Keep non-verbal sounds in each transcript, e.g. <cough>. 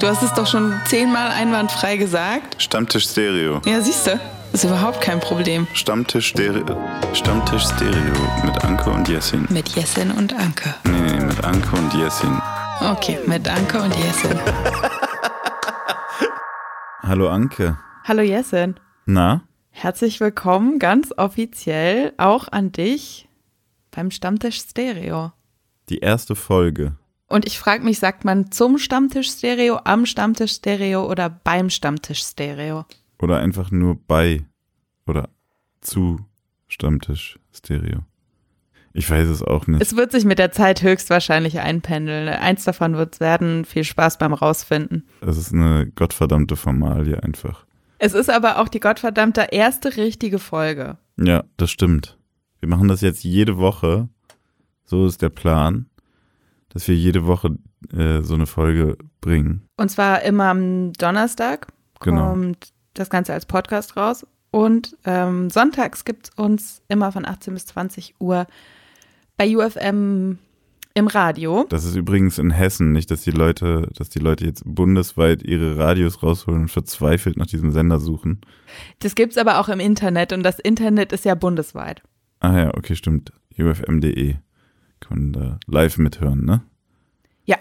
Du hast es doch schon zehnmal einwandfrei gesagt. Stammtisch Stereo. Ja, siehst du, ist überhaupt kein Problem. Stammtisch Stereo. Stammtisch Stereo mit Anke und Jessin. Mit Jessin und Anke. Nee, nee, mit Anke und Jessin. Okay, mit Anke und Jessin. <laughs> Hallo Anke. Hallo Jessin. Na? Herzlich willkommen ganz offiziell auch an dich beim Stammtisch Stereo. Die erste Folge. Und ich frage mich, sagt man zum Stammtisch Stereo, am Stammtisch Stereo oder beim Stammtisch Stereo? Oder einfach nur bei oder zu Stammtisch Stereo. Ich weiß es auch nicht. Es wird sich mit der Zeit höchstwahrscheinlich einpendeln. Eins davon wird werden. Viel Spaß beim Rausfinden. Es ist eine gottverdammte Formalie einfach. Es ist aber auch die gottverdammte erste richtige Folge. Ja, das stimmt. Wir machen das jetzt jede Woche. So ist der Plan dass wir jede Woche äh, so eine Folge bringen. Und zwar immer am Donnerstag Genau. kommt das Ganze als Podcast raus. Und ähm, sonntags gibt es uns immer von 18 bis 20 Uhr bei UFM im Radio. Das ist übrigens in Hessen, nicht, dass die Leute, dass die Leute jetzt bundesweit ihre Radios rausholen und verzweifelt nach diesem Sender suchen. Das gibt es aber auch im Internet und das Internet ist ja bundesweit. Ah ja, okay, stimmt. ufm.de kann man da live mithören, ne? Ja,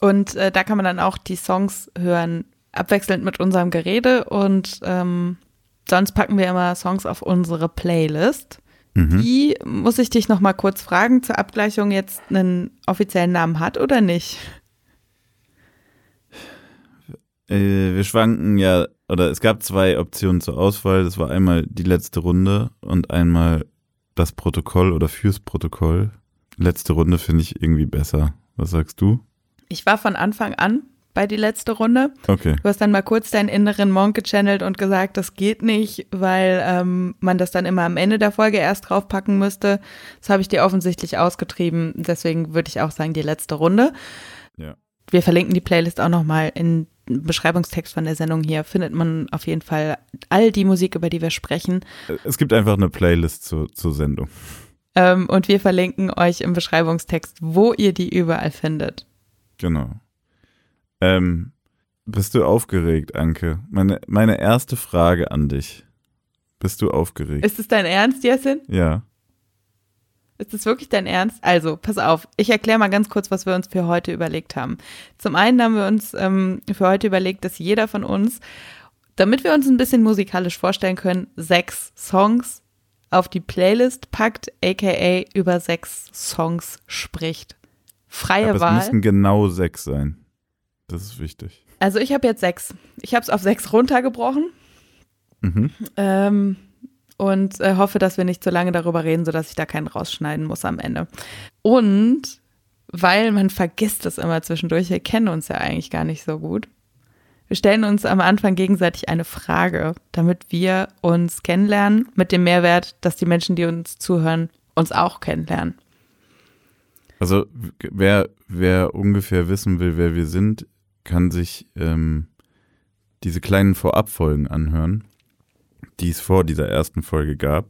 und äh, da kann man dann auch die Songs hören, abwechselnd mit unserem Gerede und ähm, sonst packen wir immer Songs auf unsere Playlist. Mhm. Die muss ich dich noch mal kurz fragen, zur Abgleichung jetzt einen offiziellen Namen hat oder nicht? Äh, wir schwanken ja, oder es gab zwei Optionen zur Auswahl. Das war einmal die letzte Runde und einmal das Protokoll oder fürs Protokoll. Letzte Runde finde ich irgendwie besser. Was sagst du? Ich war von Anfang an bei die letzte Runde. Okay. Du hast dann mal kurz deinen inneren Monk gechannelt und gesagt, das geht nicht, weil ähm, man das dann immer am Ende der Folge erst draufpacken müsste. Das habe ich dir offensichtlich ausgetrieben. Deswegen würde ich auch sagen, die letzte Runde. Ja. Wir verlinken die Playlist auch nochmal in Beschreibungstext von der Sendung hier. Findet man auf jeden Fall all die Musik, über die wir sprechen. Es gibt einfach eine Playlist zur, zur Sendung. Ähm, und wir verlinken euch im Beschreibungstext, wo ihr die überall findet. Genau. Ähm, bist du aufgeregt, Anke? Meine, meine erste Frage an dich. Bist du aufgeregt? Ist es dein Ernst, Jessin? ja. Ist das wirklich dein Ernst? Also, pass auf, ich erkläre mal ganz kurz, was wir uns für heute überlegt haben. Zum einen haben wir uns ähm, für heute überlegt, dass jeder von uns, damit wir uns ein bisschen musikalisch vorstellen können, sechs Songs auf die Playlist packt, aka über sechs Songs spricht. Freie Aber es Wahl. müssen genau sechs sein. Das ist wichtig. Also ich habe jetzt sechs. Ich habe es auf sechs runtergebrochen. Mhm. Ähm, und äh, hoffe, dass wir nicht zu lange darüber reden, sodass ich da keinen rausschneiden muss am Ende. Und weil man vergisst es immer zwischendurch, wir kennen uns ja eigentlich gar nicht so gut. Wir stellen uns am Anfang gegenseitig eine Frage, damit wir uns kennenlernen, mit dem Mehrwert, dass die Menschen, die uns zuhören, uns auch kennenlernen. Also wer, wer ungefähr wissen will, wer wir sind, kann sich ähm, diese kleinen Vorabfolgen anhören, die es vor dieser ersten Folge gab.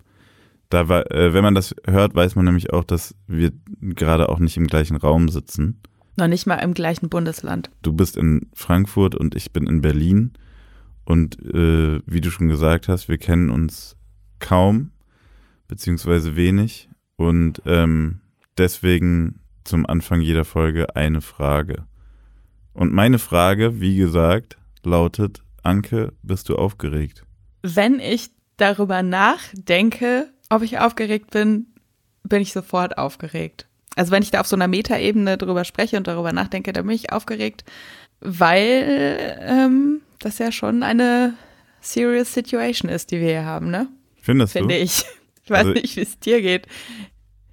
Da war, äh, wenn man das hört, weiß man nämlich auch, dass wir gerade auch nicht im gleichen Raum sitzen. Noch nicht mal im gleichen Bundesland. Du bist in Frankfurt und ich bin in Berlin. Und äh, wie du schon gesagt hast, wir kennen uns kaum, beziehungsweise wenig. Und ähm, deswegen zum Anfang jeder Folge eine Frage. Und meine Frage, wie gesagt, lautet, Anke, bist du aufgeregt? Wenn ich darüber nachdenke, ob ich aufgeregt bin, bin ich sofort aufgeregt. Also wenn ich da auf so einer Metaebene drüber spreche und darüber nachdenke, dann bin ich aufgeregt, weil ähm, das ja schon eine serious Situation ist, die wir hier haben, ne? Findest Finde du? ich. Ich weiß Also- nicht, wie es dir geht.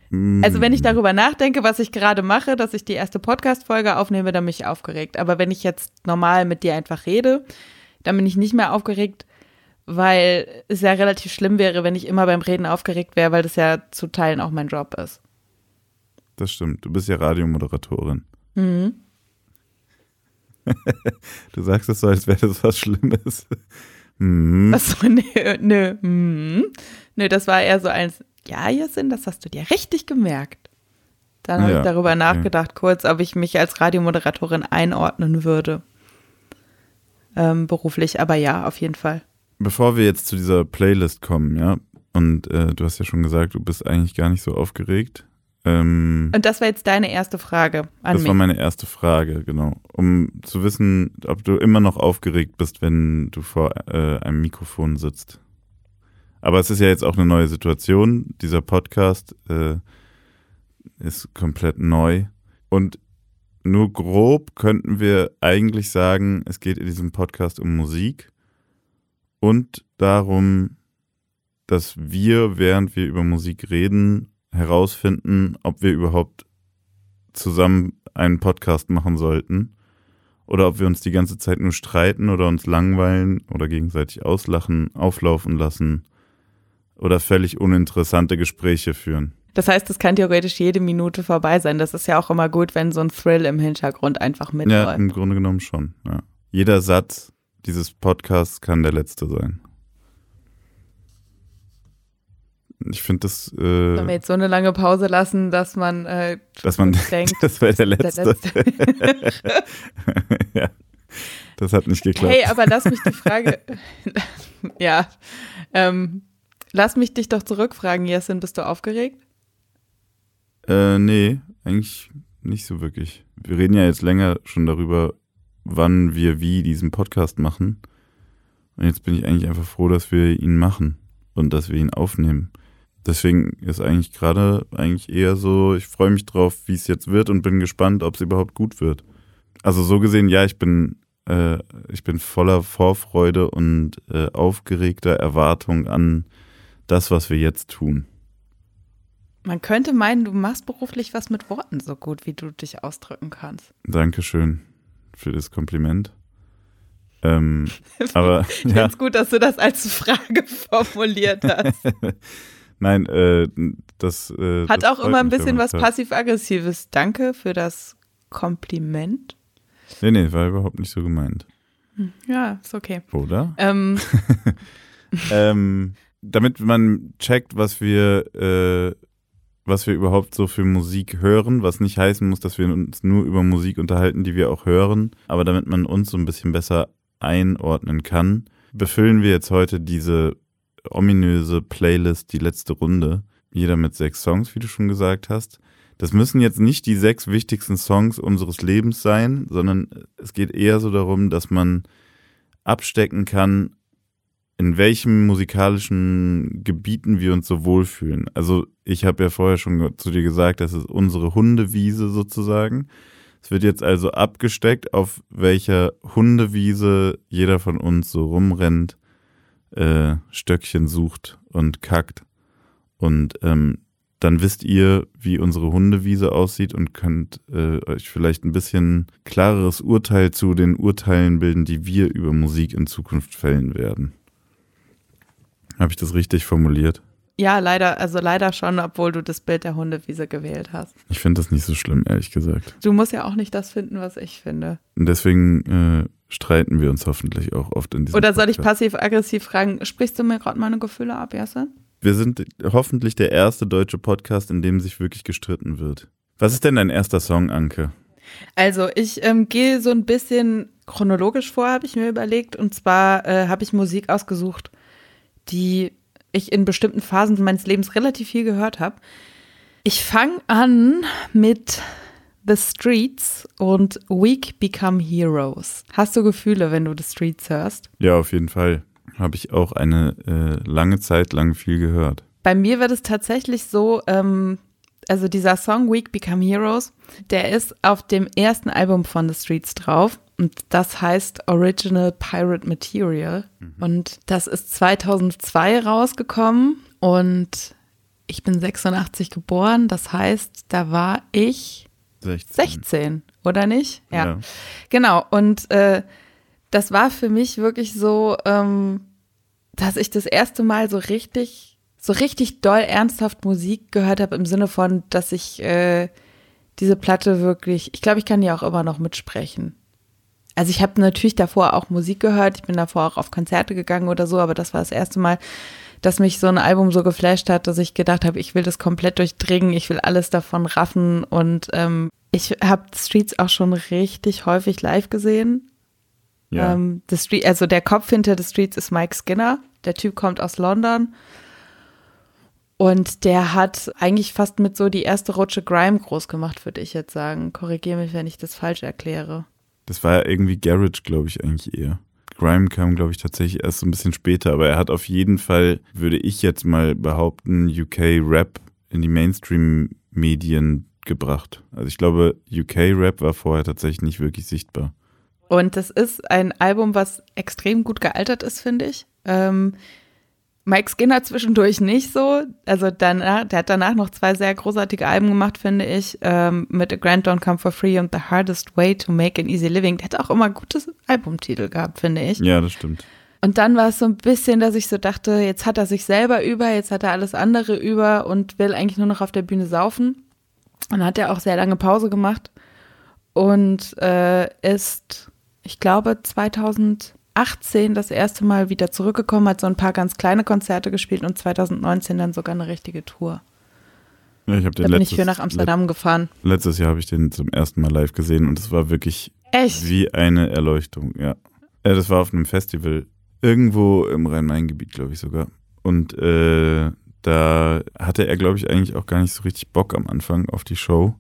Mm, Also wenn ich darüber nachdenke, was ich gerade mache, dass ich die erste Podcast-Folge aufnehme, dann bin ich aufgeregt. Aber wenn ich jetzt normal mit dir einfach rede, dann bin ich nicht mehr aufgeregt, weil es ja relativ schlimm wäre, wenn ich immer beim Reden aufgeregt wäre, weil das ja zu Teilen auch mein Job ist. Das stimmt. Du bist ja Radiomoderatorin. Mhm. <laughs> Du sagst es so, als wäre das was Schlimmes. <laughs> Mhm. Achso, nö, nö, mhm. nö, das war eher so eins, ja, Jasin, das hast du dir richtig gemerkt. Dann habe Ja, ich darüber okay. nachgedacht, kurz, ob ich mich als Radiomoderatorin einordnen würde. ähm, beruflich. Aber ja, auf jeden Fall. Bevor wir jetzt zu dieser Playlist kommen, ja, und äh, du hast ja schon gesagt, du bist eigentlich gar nicht so aufgeregt. Ähm, und das war jetzt deine erste Frage an das mich. war meine erste Frage, genau. Um zu wissen, ob du immer noch aufgeregt bist, wenn du vor äh, einem Mikrofon sitzt. Aber es ist ja jetzt auch eine neue Situation. Dieser Podcast äh, ist komplett neu. Und nur grob könnten wir eigentlich sagen, es geht in diesem Podcast um Musik und darum, dass wir, während wir über Musik reden, herausfinden, ob wir überhaupt zusammen einen Podcast machen sollten oder ob wir uns die ganze Zeit nur streiten oder uns langweilen oder gegenseitig auslachen, auflaufen lassen oder völlig uninteressante Gespräche führen. Das heißt, es kann theoretisch jede Minute vorbei sein. Das ist ja auch immer gut, wenn so ein Thrill im Hintergrund einfach mitläuft. Ja, im Grunde genommen schon. Ja. Jeder Satz dieses Podcasts kann der letzte sein. Ich finde das. Äh, Sollen wir jetzt so eine lange Pause lassen, dass man, äh, dass man denkt, <laughs> das wäre der letzte. der letzte. <laughs> ja, das hat nicht geklappt. Hey, aber lass mich die Frage. <laughs> ja. Ähm, lass mich dich doch zurückfragen, Jessin, bist du aufgeregt? Äh, nee, eigentlich nicht so wirklich. Wir reden ja jetzt länger schon darüber, wann wir wie diesen Podcast machen. Und jetzt bin ich eigentlich einfach froh, dass wir ihn machen und dass wir ihn aufnehmen. Deswegen ist eigentlich gerade eigentlich eher so, ich freue mich drauf, wie es jetzt wird und bin gespannt, ob es überhaupt gut wird. Also so gesehen, ja, ich bin, äh, ich bin voller Vorfreude und äh, aufgeregter Erwartung an das, was wir jetzt tun. Man könnte meinen, du machst beruflich was mit Worten so gut, wie du dich ausdrücken kannst. Dankeschön für das Kompliment. Ähm, <laughs> aber ich finde es gut, dass du das als Frage <laughs> formuliert hast. <laughs> Nein, äh, das äh, hat das auch immer ein bisschen was passiv-aggressives. Danke für das Kompliment. Nee, nee, war überhaupt nicht so gemeint. Hm, Ja, ist okay. Oder? Ähm, <laughs> ähm, damit man checkt, was wir, äh, was wir überhaupt so für Musik hören, was nicht heißen muss, dass wir uns nur über Musik unterhalten, die wir auch hören, aber damit man uns so ein bisschen besser einordnen kann, befüllen wir jetzt heute diese ominöse Playlist, die letzte Runde. Jeder mit sechs Songs, wie du schon gesagt hast. Das müssen jetzt nicht die sechs wichtigsten Songs unseres Lebens sein, sondern es geht eher so darum, dass man abstecken kann, in welchen musikalischen Gebieten wir uns so wohlfühlen. Also ich habe ja vorher schon zu dir gesagt, das ist unsere Hundewiese sozusagen. Es wird jetzt also abgesteckt, auf welcher Hundewiese jeder von uns so rumrennt, äh, Stöckchen sucht und kackt. Und ähm, dann wisst ihr, wie unsere Hundewiese aussieht und könnt äh, euch vielleicht ein bisschen klareres Urteil zu den Urteilen bilden, die wir über Musik in Zukunft fällen werden. Habe ich das richtig formuliert? ja, leider, also leider schon, obwohl du das Bild der Hundewiese gewählt hast. Ich finde das nicht so schlimm, ehrlich gesagt. Du musst ja auch nicht das finden, was ich finde. Und deswegen äh, streiten wir uns hoffentlich auch oft in diesem Oder soll ich passiv-aggressiv fragen, sprichst du mir gerade meine Gefühle ab, Jasse? Wir sind hoffentlich der erste deutsche Podcast, in dem sich wirklich gestritten wird. Was ist denn dein erster Song, Anke? Also ich ähm, gehe so ein bisschen chronologisch vor, habe ich mir überlegt. Und zwar äh, habe ich Musik ausgesucht, die ich in bestimmten Phasen meines Lebens relativ viel gehört habe. Ich fange an mit The Streets und Weak Become Heroes. Hast du Gefühle, wenn du The Streets hörst? Ja, auf jeden Fall. Habe ich auch eine äh, lange Zeit lang viel gehört. Bei mir wird es tatsächlich so, ähm, also dieser Song Weak Become Heroes, der ist auf dem ersten Album von The Streets drauf. Und das heißt Original Pirate Material. Und das ist 2002 rausgekommen. Und ich bin 86 geboren. Das heißt, da war ich 16. 16, oder nicht? Ja. Genau. Und äh, das war für mich wirklich so, ähm, dass ich das erste Mal so richtig, so richtig doll ernsthaft Musik gehört habe, im Sinne von, dass ich äh, diese Platte wirklich, ich glaube, ich kann die auch immer noch mitsprechen. Also ich habe natürlich davor auch Musik gehört, ich bin davor auch auf Konzerte gegangen oder so, aber das war das erste Mal, dass mich so ein Album so geflasht hat, dass ich gedacht habe, ich will das komplett durchdringen, ich will alles davon raffen und ähm, ich habe Streets auch schon richtig häufig live gesehen. Ja. Ähm, The Street, also der Kopf hinter The Streets ist Mike Skinner. Der Typ kommt aus London. Und der hat eigentlich fast mit so die erste Rutsche Grime groß gemacht, würde ich jetzt sagen. Korrigiere mich, wenn ich das falsch erkläre. Das war ja irgendwie Garage, glaube ich, eigentlich eher. Grime kam, glaube ich, tatsächlich erst so ein bisschen später, aber er hat auf jeden Fall, würde ich jetzt mal behaupten, UK-Rap in die Mainstream-Medien gebracht. Also ich glaube, UK-Rap war vorher tatsächlich nicht wirklich sichtbar. Und das ist ein Album, was extrem gut gealtert ist, finde ich. Ähm, Mike Skinner zwischendurch nicht so. Also danach, der hat danach noch zwei sehr großartige Alben gemacht, finde ich, ähm, mit A Grand Don't Come for Free und The Hardest Way to Make an Easy Living. Der hat auch immer gute Albumtitel gehabt, finde ich. Ja, das stimmt. Und dann war es so ein bisschen, dass ich so dachte, jetzt hat er sich selber über, jetzt hat er alles andere über und will eigentlich nur noch auf der Bühne saufen. Und dann hat er auch sehr lange Pause gemacht und äh, ist, ich glaube, 2000 2018 das erste Mal wieder zurückgekommen, hat so ein paar ganz kleine Konzerte gespielt und 2019 dann sogar eine richtige Tour. Ja, ich habe den da bin letztes, ich für nach Amsterdam let gefahren. letztes Jahr habe ich den zum ersten Mal live gesehen und es war wirklich Echt? wie eine Erleuchtung, ja. ja. Das war auf einem Festival irgendwo im Rhein-Main-Gebiet, glaube ich sogar. Und äh, da hatte er, glaube ich, eigentlich auch gar nicht so richtig Bock am Anfang auf die Show.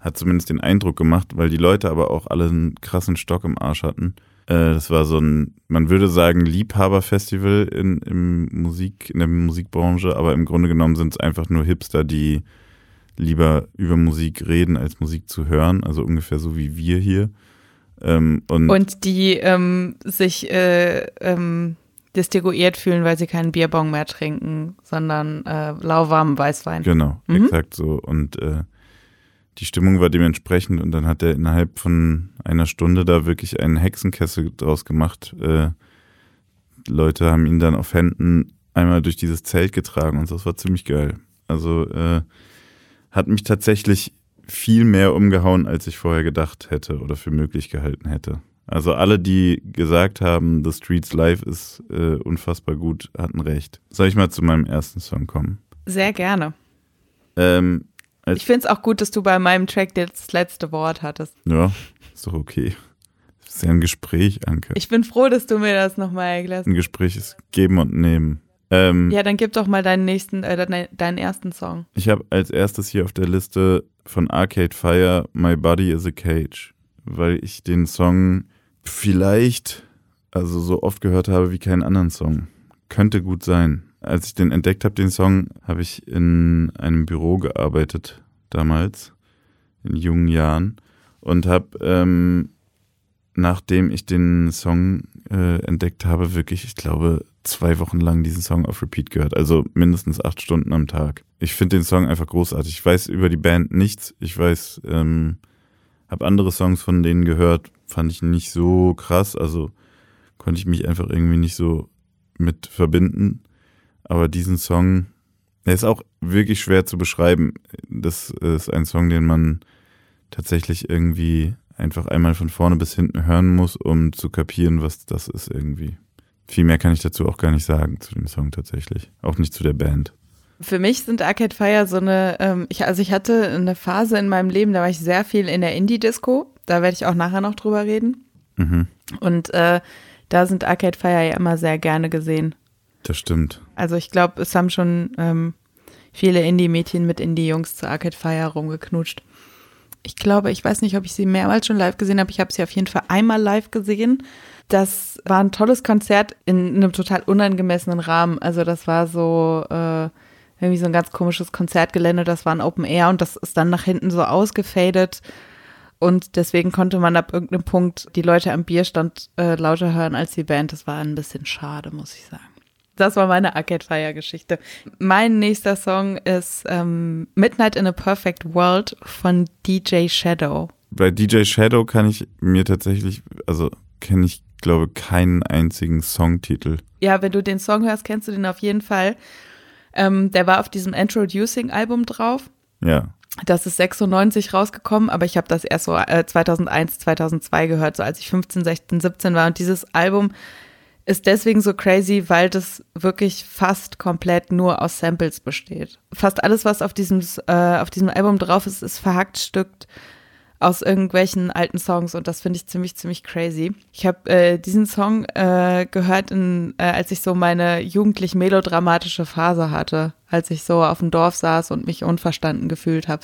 Hat zumindest den Eindruck gemacht, weil die Leute aber auch alle einen krassen Stock im Arsch hatten. Äh, das war so ein, man würde sagen, Liebhaberfestival in, im Musik, in der Musikbranche, aber im Grunde genommen sind es einfach nur Hipster, die lieber über Musik reden, als Musik zu hören. Also ungefähr so wie wir hier. Ähm, und, Und die ähm, sich äh, ähm, distinguiert fühlen, weil sie keinen Bierbong mehr trinken, sondern äh, lauwarmen Weißwein. Genau, Mhm. exakt so. Und äh, die Stimmung war dementsprechend und dann hat er innerhalb von einer Stunde da wirklich einen Hexenkessel draus gemacht. Äh, Leute haben ihn dann auf Händen einmal durch dieses Zelt getragen und so. das war ziemlich geil. Also äh, hat mich tatsächlich viel mehr umgehauen, als ich vorher gedacht hätte oder für möglich gehalten hätte. Also alle, die gesagt haben, The Streets Live ist äh, unfassbar gut, hatten recht. Soll ich mal zu meinem ersten Song kommen? Sehr gerne. Ähm, Ich finde es auch gut, dass du bei meinem Track das letzte Wort hattest. Ja, ist doch okay. Das ist ja ein Gespräch, Anke. Ich bin froh, dass du mir das nochmal erklärst. ein Gespräch ist geben und nehmen. Ähm, Ja, dann gib doch mal deinen nächsten, äh, deinen, ersten Song. Ich habe als erstes hier auf der Liste von Arcade Fire My Body is a Cage, weil ich den Song vielleicht, also so oft gehört habe wie keinen anderen Song. Könnte gut sein. Als ich den entdeckt habe, den Song, habe ich in einem Büro gearbeitet damals, in jungen Jahren, und habe, ähm, nachdem ich den Song äh, entdeckt habe, wirklich, ich glaube, zwei Wochen lang diesen Song auf Repeat gehört. Also mindestens acht Stunden am Tag. Ich finde den Song einfach großartig. Ich weiß über die Band nichts. Ich weiß, ähm, habe andere Songs von denen gehört, fand ich nicht so krass. Also konnte ich mich einfach irgendwie nicht so mit verbinden. Aber diesen Song, der ist auch wirklich schwer zu beschreiben. Das ist ein Song, den man tatsächlich irgendwie einfach einmal von vorne bis hinten hören muss, um zu kapieren, was das ist irgendwie. Viel mehr kann ich dazu auch gar nicht sagen zu dem Song tatsächlich. Auch nicht zu der Band. Für mich sind Arcade Fire so eine, ähm, ich, also ich hatte eine Phase in meinem Leben, da war ich sehr viel in der Indie-Disco. Da werde ich auch nachher noch drüber reden. Mhm, Und äh, da sind Arcade Fire ja immer sehr gerne gesehen. das stimmt. Also ich glaube, es haben schon ähm, viele Indie-Mädchen mit Indie-Jungs zu Arcade Fire rumgeknutscht. Ich glaube, ich weiß nicht, ob ich sie mehrmals schon live gesehen habe. Ich habe sie auf jeden Fall einmal live gesehen. Das war ein tolles Konzert in einem total unangemessenen Rahmen. Also das war so äh, irgendwie so ein ganz komisches Konzertgelände. Das war ein Open Air und das ist dann nach hinten so ausgefadet. Und deswegen konnte man ab irgendeinem Punkt die Leute am Bierstand äh, lauter hören als die Band. Das war ein bisschen schade, muss ich sagen. Das war meine Arcade Fire Geschichte. Mein nächster Song ist ähm, Midnight in a Perfect World von DJ Shadow. Bei DJ Shadow kann ich mir tatsächlich, also kenne ich, glaube keinen einzigen Songtitel. Ja, wenn du den Song hörst, kennst du den auf jeden Fall. Ähm, der war auf diesem Introducing Album drauf. Ja. Das ist 96 rausgekommen, aber ich habe das erst so äh, 2001, 2002 gehört, so als ich 15, 16, 17 war. Und dieses Album ist deswegen so crazy, weil das wirklich fast komplett nur aus Samples besteht. Fast alles, was auf diesem, äh, auf diesem Album drauf ist, ist verhackstückt aus irgendwelchen alten Songs und das finde ich ziemlich, ziemlich crazy. Ich habe äh, diesen Song äh, gehört, in, äh, als ich so meine jugendlich melodramatische Phase hatte, als ich so auf dem Dorf saß und mich unverstanden gefühlt habe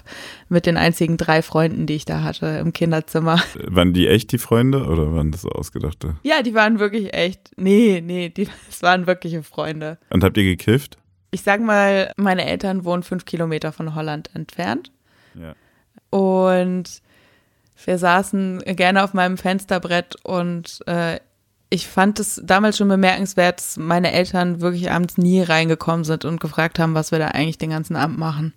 mit den einzigen drei Freunden, die ich da hatte im Kinderzimmer. Waren die echt die Freunde oder waren das so ausgedachte? Ja, die waren wirklich echt. Nee, nee, die, <laughs> es waren wirkliche Freunde. Und habt ihr gekifft? Ich sag mal, meine Eltern wohnen fünf Kilometer von Holland entfernt. Ja. Und wir saßen gerne auf meinem Fensterbrett und äh, ich fand es damals schon bemerkenswert, dass meine Eltern wirklich abends nie reingekommen sind und gefragt haben, was wir da eigentlich den ganzen Abend machen.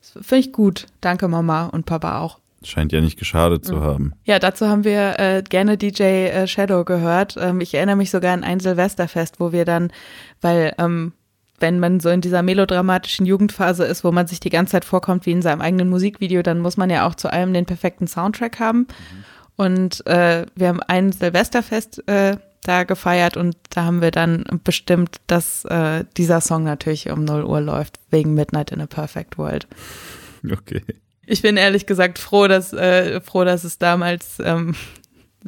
Das finde ich gut. Danke Mama und Papa auch. Scheint ja nicht geschadet zu haben. Ja, dazu haben wir äh, gerne DJ äh, Shadow gehört. Ähm, ich erinnere mich sogar an ein Silvesterfest, wo wir dann, weil ähm, wenn man so in dieser melodramatischen Jugendphase ist, wo man sich die ganze Zeit vorkommt wie in seinem eigenen Musikvideo, dann muss man ja auch zu allem den perfekten Soundtrack haben. Mhm. Und äh, wir haben ein Silvesterfest äh, da gefeiert und da haben wir dann bestimmt, dass äh, dieser Song natürlich um 0 Uhr läuft, wegen Midnight in a Perfect World. Okay. Ich bin ehrlich gesagt froh, dass, äh, froh, dass es damals ähm,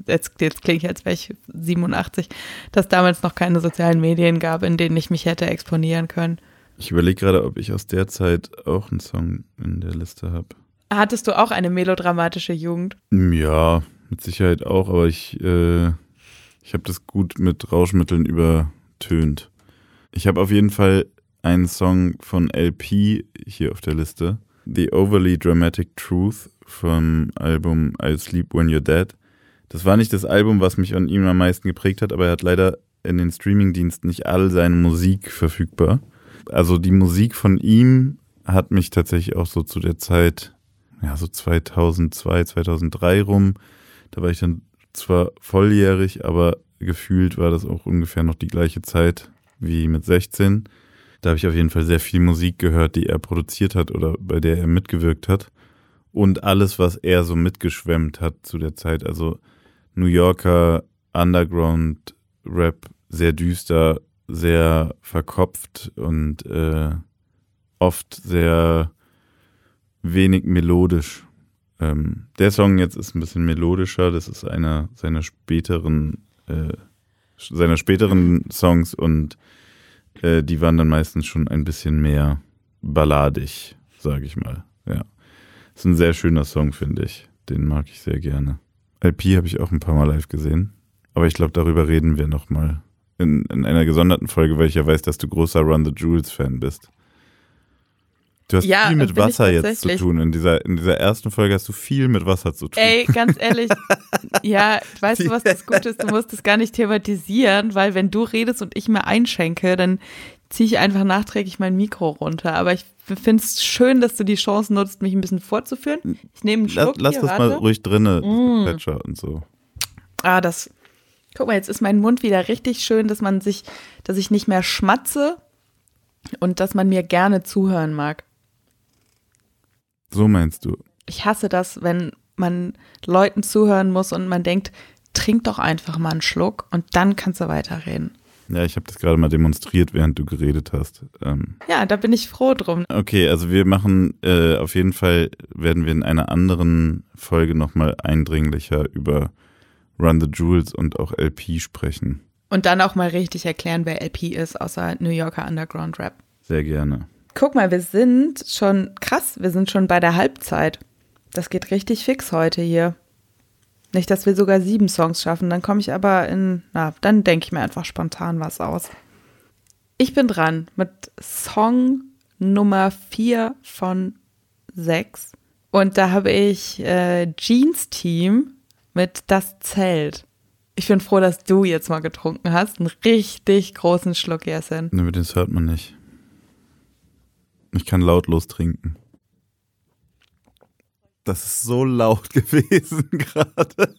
jetzt, jetzt klinge ich, als wäre ich 87, dass damals noch keine sozialen Medien gab, in denen ich mich hätte exponieren können. Ich überlege gerade, ob ich aus der Zeit auch einen Song in der Liste habe. Hattest du auch eine melodramatische Jugend? Ja, mit Sicherheit auch, aber ich, äh, ich habe das gut mit Rauschmitteln übertönt. Ich habe auf jeden Fall einen Song von LP hier auf der Liste. The Overly Dramatic Truth vom Album I'll Sleep When You're Dead. Das war nicht das Album, was mich an ihm am meisten geprägt hat, aber er hat leider in den Streamingdiensten nicht all seine Musik verfügbar. Also die Musik von ihm hat mich tatsächlich auch so zu der Zeit, ja, so 2002, 2003 rum. Da war ich dann zwar volljährig, aber gefühlt war das auch ungefähr noch die gleiche Zeit wie mit 16. Da habe ich auf jeden Fall sehr viel Musik gehört, die er produziert hat oder bei der er mitgewirkt hat. Und alles, was er so mitgeschwemmt hat zu der Zeit. Also New Yorker Underground Rap sehr düster, sehr verkopft und äh, oft sehr wenig melodisch. Ähm, der Song jetzt ist ein bisschen melodischer, das ist einer seiner späteren, äh, seiner späteren Songs und äh, die waren dann meistens schon ein bisschen mehr balladig, sage ich mal. Ja. Ist ein sehr schöner Song, finde ich. Den mag ich sehr gerne. LP habe ich auch ein paar Mal live gesehen. Aber ich glaube, darüber reden wir nochmal in, in einer gesonderten Folge, weil ich ja weiß, dass du großer Run the Jewels-Fan bist. Du hast Ja, viel mit Wasser jetzt zu tun. In dieser, in dieser ersten Folge hast du viel mit Wasser zu tun. Ey, ganz ehrlich, <laughs> ja, weißt du, was das Gute ist? Du musst es gar nicht thematisieren, weil wenn du redest und ich mir einschenke, dann ziehe ich einfach nachträglich mein Mikro runter. Aber ich finde es schön, dass du die Chance nutzt, mich ein bisschen vorzuführen. Ich nehme einen Lass, Schluck lass hier, das mal ruhig drinne, Mm. Und so. Ah, das. Guck mal, jetzt ist mein Mund wieder richtig schön, dass man sich, dass ich nicht mehr schmatze und dass man mir gerne zuhören mag. So meinst du. Ich hasse das, wenn man Leuten zuhören muss und man denkt, trink doch einfach mal einen Schluck und dann kannst du weiterreden. Ja, ich habe das gerade mal demonstriert, während du geredet hast. Ähm, Ja, da bin ich froh drum. okay, also wir machen äh, auf jeden Fall, werden wir in einer anderen Folge nochmal eindringlicher über Run the Jewels und auch LP sprechen. Und dann auch mal richtig erklären, wer LP ist, außer New Yorker Underground Rap. Sehr gerne. Guck mal, wir sind schon krass, wir sind schon bei der Halbzeit. Das geht richtig fix heute hier. Nicht, dass wir sogar sieben Songs schaffen, dann komme ich aber in, na, dann denke ich mir einfach spontan was aus. Ich bin dran mit Song Nummer vier von sechs. Und da habe ich äh, Jeans Team mit Das Zelt. Ich bin froh, dass du jetzt mal getrunken hast. Einen richtig großen Schluck, Jessin. Ne, das hört man nicht. Ich kann lautlos trinken. Das ist so laut <laughs> gewesen gerade.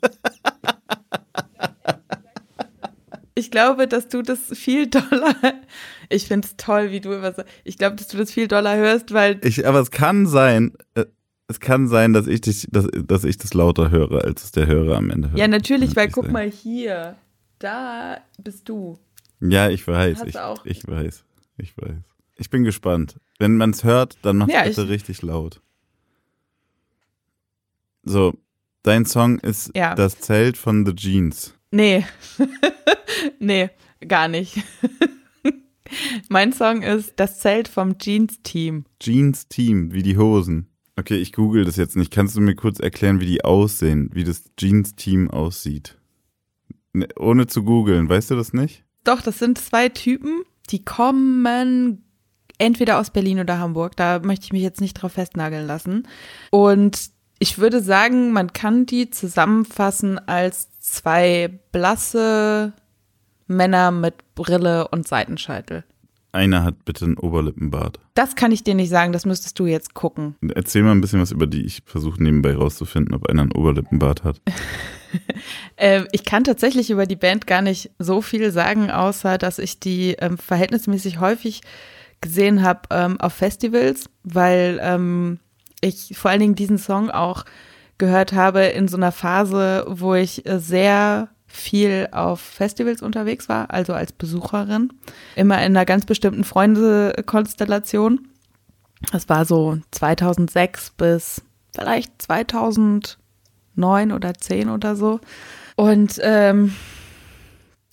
Ich glaube, dass du das viel doller. <laughs> Ich finde es toll, wie du immer so. Ich glaube, dass du das viel doller hörst, weil. Ich, aber es kann sein, äh, es kann sein, dass ich dich, dass, dass ich das lauter höre, als es der Hörer am Ende hört. Ja, natürlich, weil guck sein. mal hier. Da bist du. Ja, ich weiß, ich, ich weiß, ich weiß. Ich bin gespannt. Wenn man es hört, dann mach Ja, bitte ich- richtig laut. So, dein Song ist Ja. das Zelt von The Jeans. Nee. <laughs> nee, gar nicht. <laughs> mein Song ist Das Zelt vom Jeans-Team. Jeans Team, wie die Hosen. Okay, ich google das jetzt nicht. Kannst du mir kurz erklären, wie die aussehen, wie das Jeans Team aussieht? Ne, ohne zu googeln, weißt du das nicht? Doch, das sind zwei Typen, die kommen entweder aus Berlin oder Hamburg. Da möchte ich mich jetzt nicht drauf festnageln lassen. Und ich würde sagen, man kann die zusammenfassen als zwei blasse Männer mit Brille und Seitenscheitel. Einer hat bitte einen Oberlippenbart. Das kann ich dir nicht sagen, das müsstest du jetzt gucken. Erzähl mal ein bisschen was über die. Ich versuche nebenbei rauszufinden, ob einer einen Oberlippenbart hat. <laughs> Äh, ich kann tatsächlich über die Band gar nicht so viel sagen, außer dass ich die ähm, verhältnismäßig häufig gesehen habe ähm, auf Festivals, weil ähm, ich vor allen Dingen diesen Song auch gehört habe in so einer Phase, wo ich äh, sehr viel auf Festivals unterwegs war, also als Besucherin, immer in einer ganz bestimmten Freundekonstellation. Das war so 2006 bis vielleicht 2009 oder 10 oder so. Und ähm,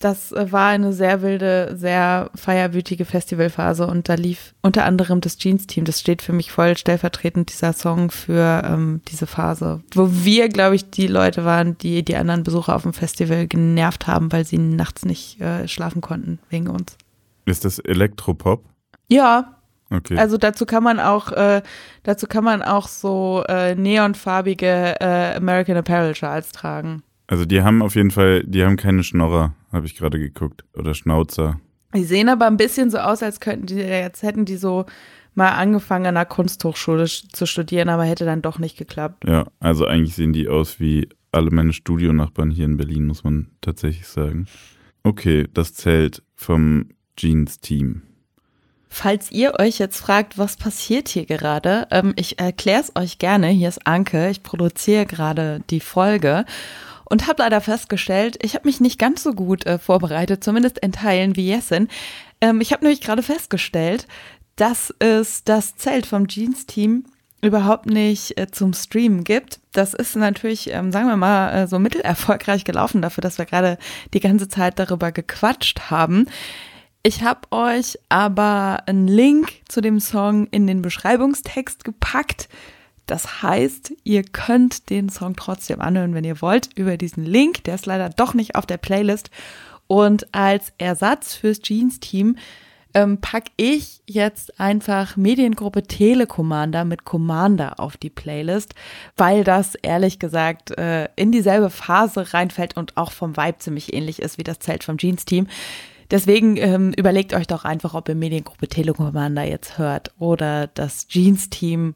das äh, war eine sehr wilde, sehr feierwütige Festivalphase und da lief unter anderem das Jeans-Team. Das steht für mich voll stellvertretend dieser Song für ähm, diese Phase, wo wir, glaube ich, die Leute waren, die die anderen Besucher auf dem Festival genervt haben, weil sie nachts nicht äh, schlafen konnten wegen uns. Ist das Elektropop? Ja, Okay. also dazu kann man auch, äh, dazu kann man auch so äh, neonfarbige äh, American Apparel Schals tragen. Also die haben auf jeden Fall, die haben keine Schnorrer, habe ich gerade geguckt. Oder Schnauzer. Die sehen aber ein bisschen so aus, als könnten die, jetzt hätten die so mal angefangen an einer Kunsthochschule sch- zu studieren, aber hätte dann doch nicht geklappt. Ja, also eigentlich sehen die aus wie alle meine Studionachbarn hier in Berlin, muss man tatsächlich sagen. Okay, das Zelt vom Jeans-Team. Falls ihr euch jetzt fragt, was passiert hier gerade, ähm, ich erkläre es euch gerne. Hier ist Anke, ich produziere gerade die Folge und habe leider festgestellt, ich habe mich nicht ganz so gut äh, vorbereitet, zumindest in Teilen wie Jessin. Ähm, ich habe nämlich gerade festgestellt, dass es das Zelt vom Jeans-Team überhaupt nicht äh, zum Streamen gibt. Das ist natürlich, ähm, sagen wir mal, äh, so mittelerfolgreich gelaufen dafür, dass wir gerade die ganze Zeit darüber gequatscht haben. Ich habe euch aber einen Link zu dem Song in den Beschreibungstext gepackt. Das heißt, ihr könnt den Song trotzdem anhören, wenn ihr wollt, über diesen Link. Der ist leider doch nicht auf der Playlist. Und als Ersatz fürs Jeans-Team ähm, packe ich jetzt einfach Mediengruppe Telekommander mit Commander auf die Playlist, weil das ehrlich gesagt äh, in dieselbe Phase reinfällt und auch vom Vibe ziemlich ähnlich ist wie das Zelt vom Jeans-Team. Deswegen ähm, überlegt euch doch einfach, ob ihr Mediengruppe Telekommander jetzt hört oder das Jeans-Team.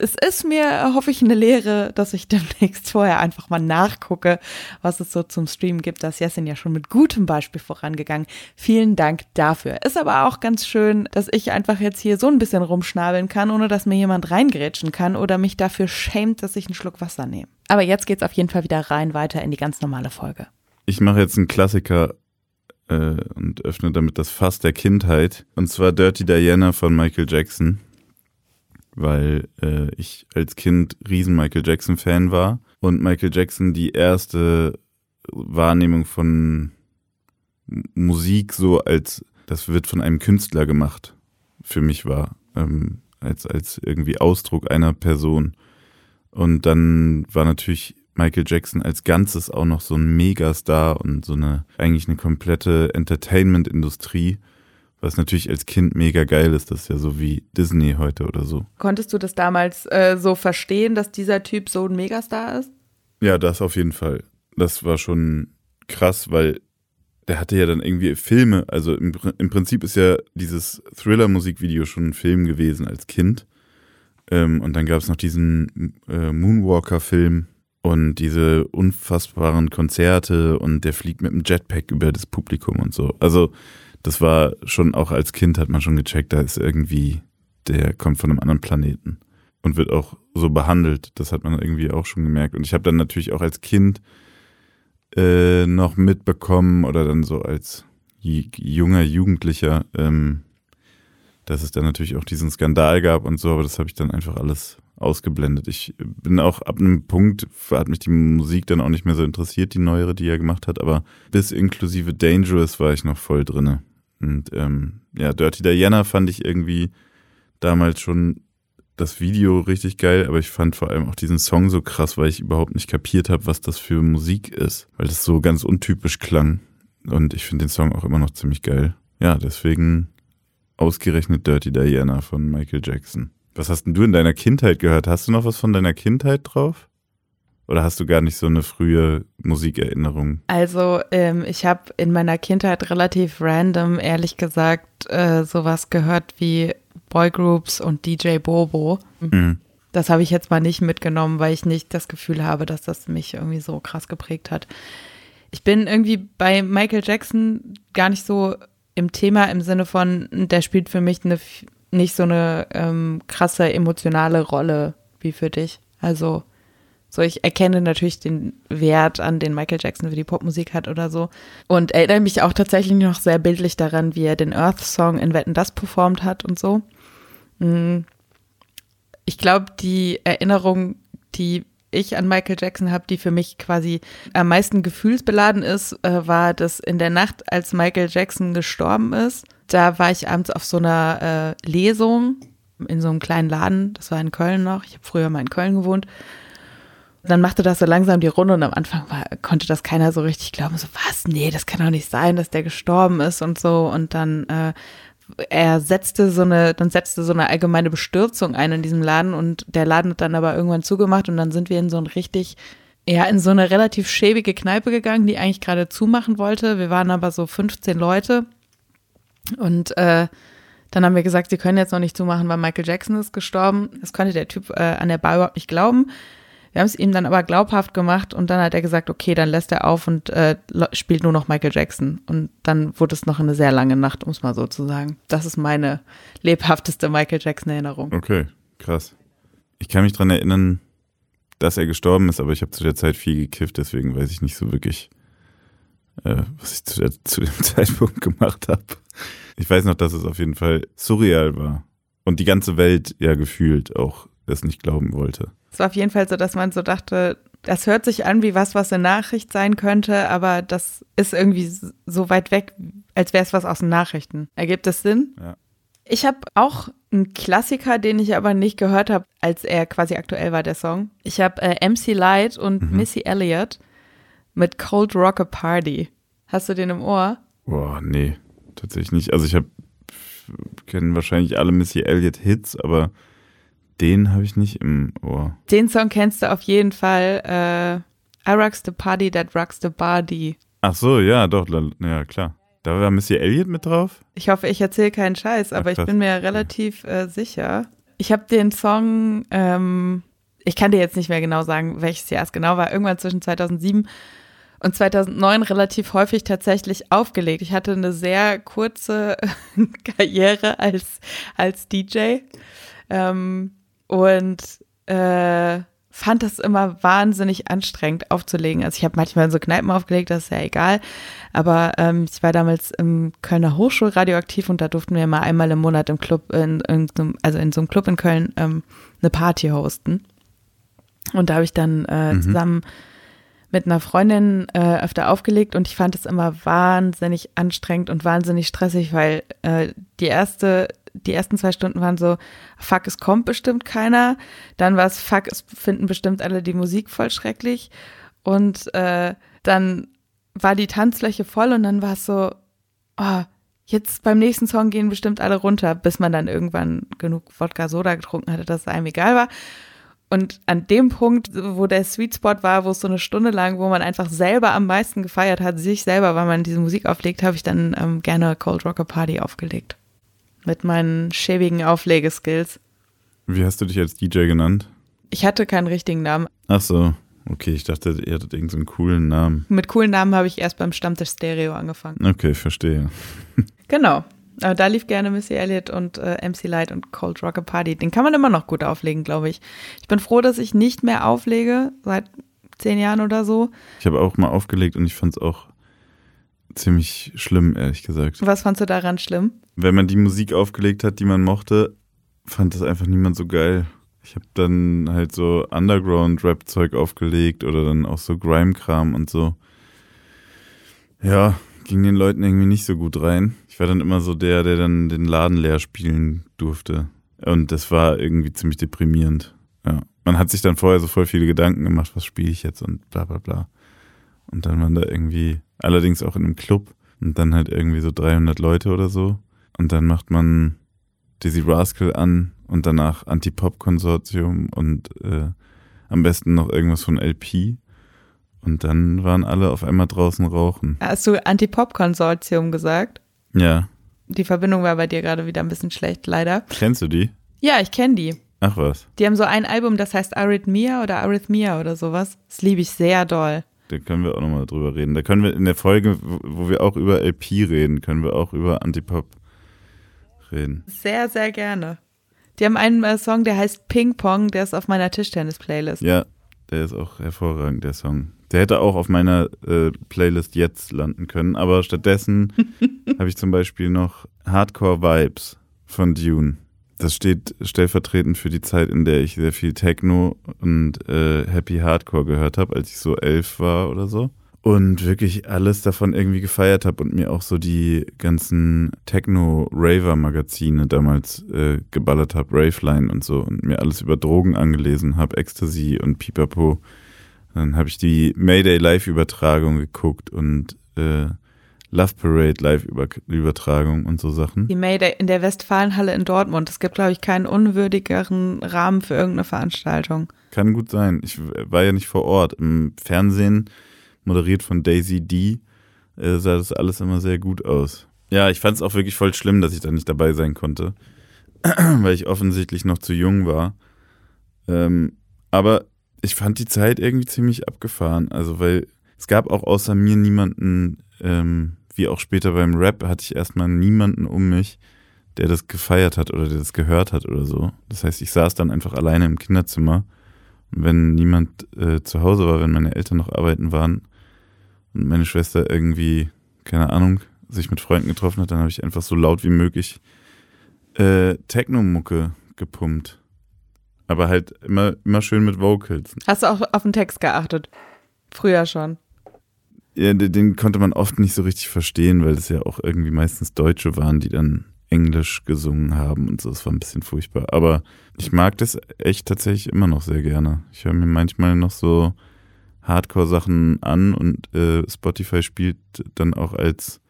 Es ist mir, hoffe ich, eine Lehre, dass ich demnächst vorher einfach mal nachgucke, was es so zum Stream gibt. Das Jessin ja schon mit gutem Beispiel vorangegangen. Vielen Dank dafür. Ist aber auch ganz schön, dass ich einfach jetzt hier so ein bisschen rumschnabeln kann, ohne dass mir jemand reingrätschen kann oder mich dafür schämt, dass ich einen Schluck Wasser nehme. Aber jetzt geht's auf jeden Fall wieder rein weiter in die ganz normale Folge. Ich mache jetzt einen Klassiker äh, und öffne damit das Fass der Kindheit. Und zwar Dirty Diana von Michael Jackson. Weil äh, ich als Kind riesen Michael Jackson-Fan war. Und Michael Jackson die erste Wahrnehmung von Musik so als, das wird von einem Künstler gemacht, für mich war. Ähm, als, als irgendwie Ausdruck einer Person. Und dann war natürlich Michael Jackson als Ganzes auch noch so ein Megastar und so eine, eigentlich eine komplette Entertainment-Industrie, was natürlich als Kind mega geil ist. Das ist ja so wie Disney heute oder so. Konntest du das damals äh, so verstehen, dass dieser Typ so ein Megastar ist? Ja, das auf jeden Fall. Das war schon krass, weil der hatte ja dann irgendwie Filme, also im, im Prinzip ist ja dieses Thriller-Musikvideo schon ein Film gewesen als Kind. Ähm, und dann gab es noch diesen äh, Moonwalker-Film und diese unfassbaren Konzerte und der fliegt mit dem Jetpack über das Publikum und so. Also das war schon auch als Kind hat man schon gecheckt, da ist irgendwie, der kommt von einem anderen Planeten und wird auch so behandelt. Das hat man irgendwie auch schon gemerkt. Und ich habe dann natürlich auch als Kind äh, noch mitbekommen oder dann so als junger Jugendlicher, ähm, dass es dann natürlich auch diesen Skandal gab und so, aber das habe ich dann einfach alles ausgeblendet. Ich bin auch ab einem Punkt, hat mich die Musik dann auch nicht mehr so interessiert, die neuere, die er gemacht hat, aber bis inklusive Dangerous war ich noch voll drinne. Und ähm, ja, Dirty Diana fand ich irgendwie damals schon das Video richtig geil, aber ich fand vor allem auch diesen Song so krass, weil ich überhaupt nicht kapiert habe, was das für Musik ist, weil das so ganz untypisch klang. Und ich finde den Song auch immer noch ziemlich geil. Ja, deswegen ausgerechnet Dirty Diana von Michael Jackson. Was hast denn du in deiner Kindheit gehört? Hast du noch was von deiner Kindheit drauf? Oder hast du gar nicht so eine frühe Musikerinnerung? Also ähm, ich habe in meiner Kindheit relativ random, ehrlich gesagt, äh, sowas gehört wie Boygroups und DJ Bobo. Mhm. Das habe ich jetzt mal nicht mitgenommen, weil ich nicht das Gefühl habe, dass das mich irgendwie so krass geprägt hat. Ich bin irgendwie bei Michael Jackson gar nicht so im Thema im Sinne von, der spielt für mich eine nicht so eine ähm, krasse emotionale Rolle wie für dich. Also so, ich erkenne natürlich den Wert an, den Michael Jackson für die Popmusik hat oder so. Und erinnere mich auch tatsächlich noch sehr bildlich daran, wie er den Earth-Song in Wetten das performt hat und so. Mm. Ich glaube, die Erinnerung, die ich an Michael Jackson habe, die für mich quasi am meisten gefühlsbeladen ist, äh, war das in der Nacht, als Michael Jackson gestorben ist. Da war ich abends auf so einer äh, Lesung in so einem kleinen Laden, das war in Köln noch. Ich habe früher mal in Köln gewohnt. Dann machte das so langsam die Runde und am Anfang war, konnte das keiner so richtig glauben. So, was? Nee, das kann doch nicht sein, dass der gestorben ist und so. Und dann äh, er setzte so eine, dann setzte so eine allgemeine Bestürzung ein in diesem Laden und der Laden hat dann aber irgendwann zugemacht und dann sind wir in so ein richtig, ja, in so eine relativ schäbige Kneipe gegangen, die eigentlich gerade zumachen wollte. Wir waren aber so 15 Leute und äh, dann haben wir gesagt, sie können jetzt noch nicht zumachen, weil Michael Jackson ist gestorben. Das konnte der Typ äh, an der Bar überhaupt nicht glauben. Wir haben es ihm dann aber glaubhaft gemacht und dann hat er gesagt, okay, dann lässt er auf und äh, spielt nur noch Michael Jackson. Und dann wurde es noch eine sehr lange Nacht, um es mal so zu sagen. Das ist meine lebhafteste Michael Jackson-Erinnerung. Okay, krass. Ich kann mich dran erinnern, dass er gestorben ist, aber ich habe zu der Zeit viel gekifft, deswegen weiß ich nicht so wirklich, äh, was ich zu, der, zu dem <laughs> Zeitpunkt gemacht habe. Ich weiß noch, dass es auf jeden Fall surreal war. Und die ganze Welt ja gefühlt auch das nicht glauben wollte. Es war auf jeden Fall so, dass man so dachte, das hört sich an wie was, was eine Nachricht sein könnte, aber das ist irgendwie so weit weg, als wäre es was aus den Nachrichten. Ergibt das Sinn? Ja. Ich habe auch einen Klassiker, den ich aber nicht gehört habe, als er quasi aktuell war, der Song. Ich habe äh, MC Light und mhm. Missy Elliott mit Cold Rocker Party. Hast du den im Ohr? Boah, nee, tatsächlich nicht. Also ich habe kennen wahrscheinlich alle Missy Elliott Hits, aber den habe ich nicht im Ohr. Den Song kennst du auf jeden Fall. Äh, I rocks the party that rocks the body. Ach so, ja, doch, ja, klar. Da war Missy Elliott mit drauf? Ich hoffe, ich erzähle keinen Scheiß, aber Ach, ich bin mir relativ äh, sicher. Ich habe den Song, ähm, ich kann dir jetzt nicht mehr genau sagen, welches Jahr es genau war, irgendwann zwischen 2007 und 2009 relativ häufig tatsächlich aufgelegt. Ich hatte eine sehr kurze <laughs> Karriere als, als DJ. Ähm, und äh, fand das immer wahnsinnig anstrengend aufzulegen. Also ich habe manchmal in so Kneipen aufgelegt, das ist ja egal. Aber ähm, ich war damals im Kölner Hochschulradio aktiv und da durften wir mal einmal im Monat im Club, in, in, also in so einem Club in Köln, ähm, eine Party hosten. Und da habe ich dann äh, mhm. zusammen mit einer Freundin äh, öfter aufgelegt und ich fand es immer wahnsinnig anstrengend und wahnsinnig stressig, weil äh, die erste die ersten zwei Stunden waren so, fuck, es kommt bestimmt keiner. Dann war es, fuck, es finden bestimmt alle die Musik voll schrecklich. Und äh, dann war die Tanzfläche voll und dann war es so, oh, jetzt beim nächsten Song gehen bestimmt alle runter, bis man dann irgendwann genug Wodka Soda getrunken hatte, dass es einem egal war. Und an dem Punkt, wo der Sweet Spot war, wo es so eine Stunde lang, wo man einfach selber am meisten gefeiert hat, sich selber, weil man diese Musik auflegt, habe ich dann ähm, gerne Cold Rocker Party aufgelegt mit meinen schäbigen Auflegeskills. Wie hast du dich als DJ genannt? Ich hatte keinen richtigen Namen. Ach so, okay, ich dachte, ihr hattet irgendeinen so coolen Namen. Mit coolen Namen habe ich erst beim Stammtisch Stereo angefangen. Okay, verstehe. <laughs> genau. Aber da lief gerne Missy Elliott und äh, MC Light und Cold Rocker Party. Den kann man immer noch gut auflegen, glaube ich. Ich bin froh, dass ich nicht mehr auflege, seit zehn Jahren oder so. Ich habe auch mal aufgelegt und ich fand es auch ziemlich schlimm, ehrlich gesagt. Was fandst du daran schlimm? Wenn man die Musik aufgelegt hat, die man mochte, fand das einfach niemand so geil. Ich habe dann halt so Underground-Rap-Zeug aufgelegt oder dann auch so Grime-Kram und so. Ja, ging den Leuten irgendwie nicht so gut rein. Ich war dann immer so der, der dann den Laden leer spielen durfte. Und das war irgendwie ziemlich deprimierend. Ja. Man hat sich dann vorher so voll viele Gedanken gemacht, was spiele ich jetzt und bla bla bla. Und dann waren da irgendwie, allerdings auch in einem Club und dann halt irgendwie so 300 Leute oder so. Und dann macht man Dizzy Rascal an und danach Anti-Pop-Konsortium und äh, am besten noch irgendwas von LP. Und dann waren alle auf einmal draußen rauchen. Hast du Anti-Pop-Konsortium gesagt? Ja. Die Verbindung war bei dir gerade wieder ein bisschen schlecht, leider. Kennst du die? Ja, ich kenne die. Ach was. Die haben so ein Album, das heißt Arrhythmia oder Arrhythmia oder sowas. Das liebe ich sehr doll. Da können wir auch nochmal drüber reden. Da können wir in der Folge, wo wir auch über LP reden, können wir auch über Antipop reden. Sehr, sehr gerne. Die haben einen äh, Song, der heißt Ping Pong, der ist auf meiner Tischtennis-Playlist. Ja, der ist auch hervorragend, der Song. Der hätte auch auf meiner äh, Playlist jetzt landen können, aber stattdessen <laughs> habe ich zum Beispiel noch Hardcore Vibes von Dune. Das steht stellvertretend für die Zeit, in der ich sehr viel Techno und äh, Happy Hardcore gehört habe, als ich so elf war oder so. Und wirklich alles davon irgendwie gefeiert habe und mir auch so die ganzen Techno-Raver-Magazine damals äh, geballert habe, Raveline und so, und mir alles über Drogen angelesen habe, Ecstasy und Pipapo. Dann habe ich die Mayday Live-Übertragung geguckt und äh, Love Parade Live-Übertragung und so Sachen. Die Mayday in der Westfalenhalle in Dortmund. Es gibt, glaube ich, keinen unwürdigeren Rahmen für irgendeine Veranstaltung. Kann gut sein. Ich war ja nicht vor Ort. Im Fernsehen, moderiert von Daisy D, äh, sah das alles immer sehr gut aus. Ja, ich fand es auch wirklich voll schlimm, dass ich da nicht dabei sein konnte, <clears throat> weil ich offensichtlich noch zu jung war. Ähm, aber ich fand die Zeit irgendwie ziemlich abgefahren. Also, weil es gab auch außer mir niemanden, ähm, wie auch später beim Rap, hatte ich erstmal niemanden um mich, der das gefeiert hat oder der das gehört hat oder so. Das heißt, ich saß dann einfach alleine im Kinderzimmer. Und wenn niemand äh, zu Hause war, wenn meine Eltern noch arbeiten waren und meine Schwester irgendwie, keine Ahnung, sich mit Freunden getroffen hat, dann habe ich einfach so laut wie möglich äh, Techno-Mucke gepumpt. Aber halt immer, immer schön mit Vocals. Hast du auch auf den Text geachtet? Früher schon. Ja, den konnte man oft nicht so richtig verstehen, weil es ja auch irgendwie meistens Deutsche waren, die dann Englisch gesungen haben und so. Es war ein bisschen furchtbar. Aber ich mag das echt tatsächlich immer noch sehr gerne. Ich höre mir manchmal noch so Hardcore-Sachen an und äh, Spotify spielt dann auch als,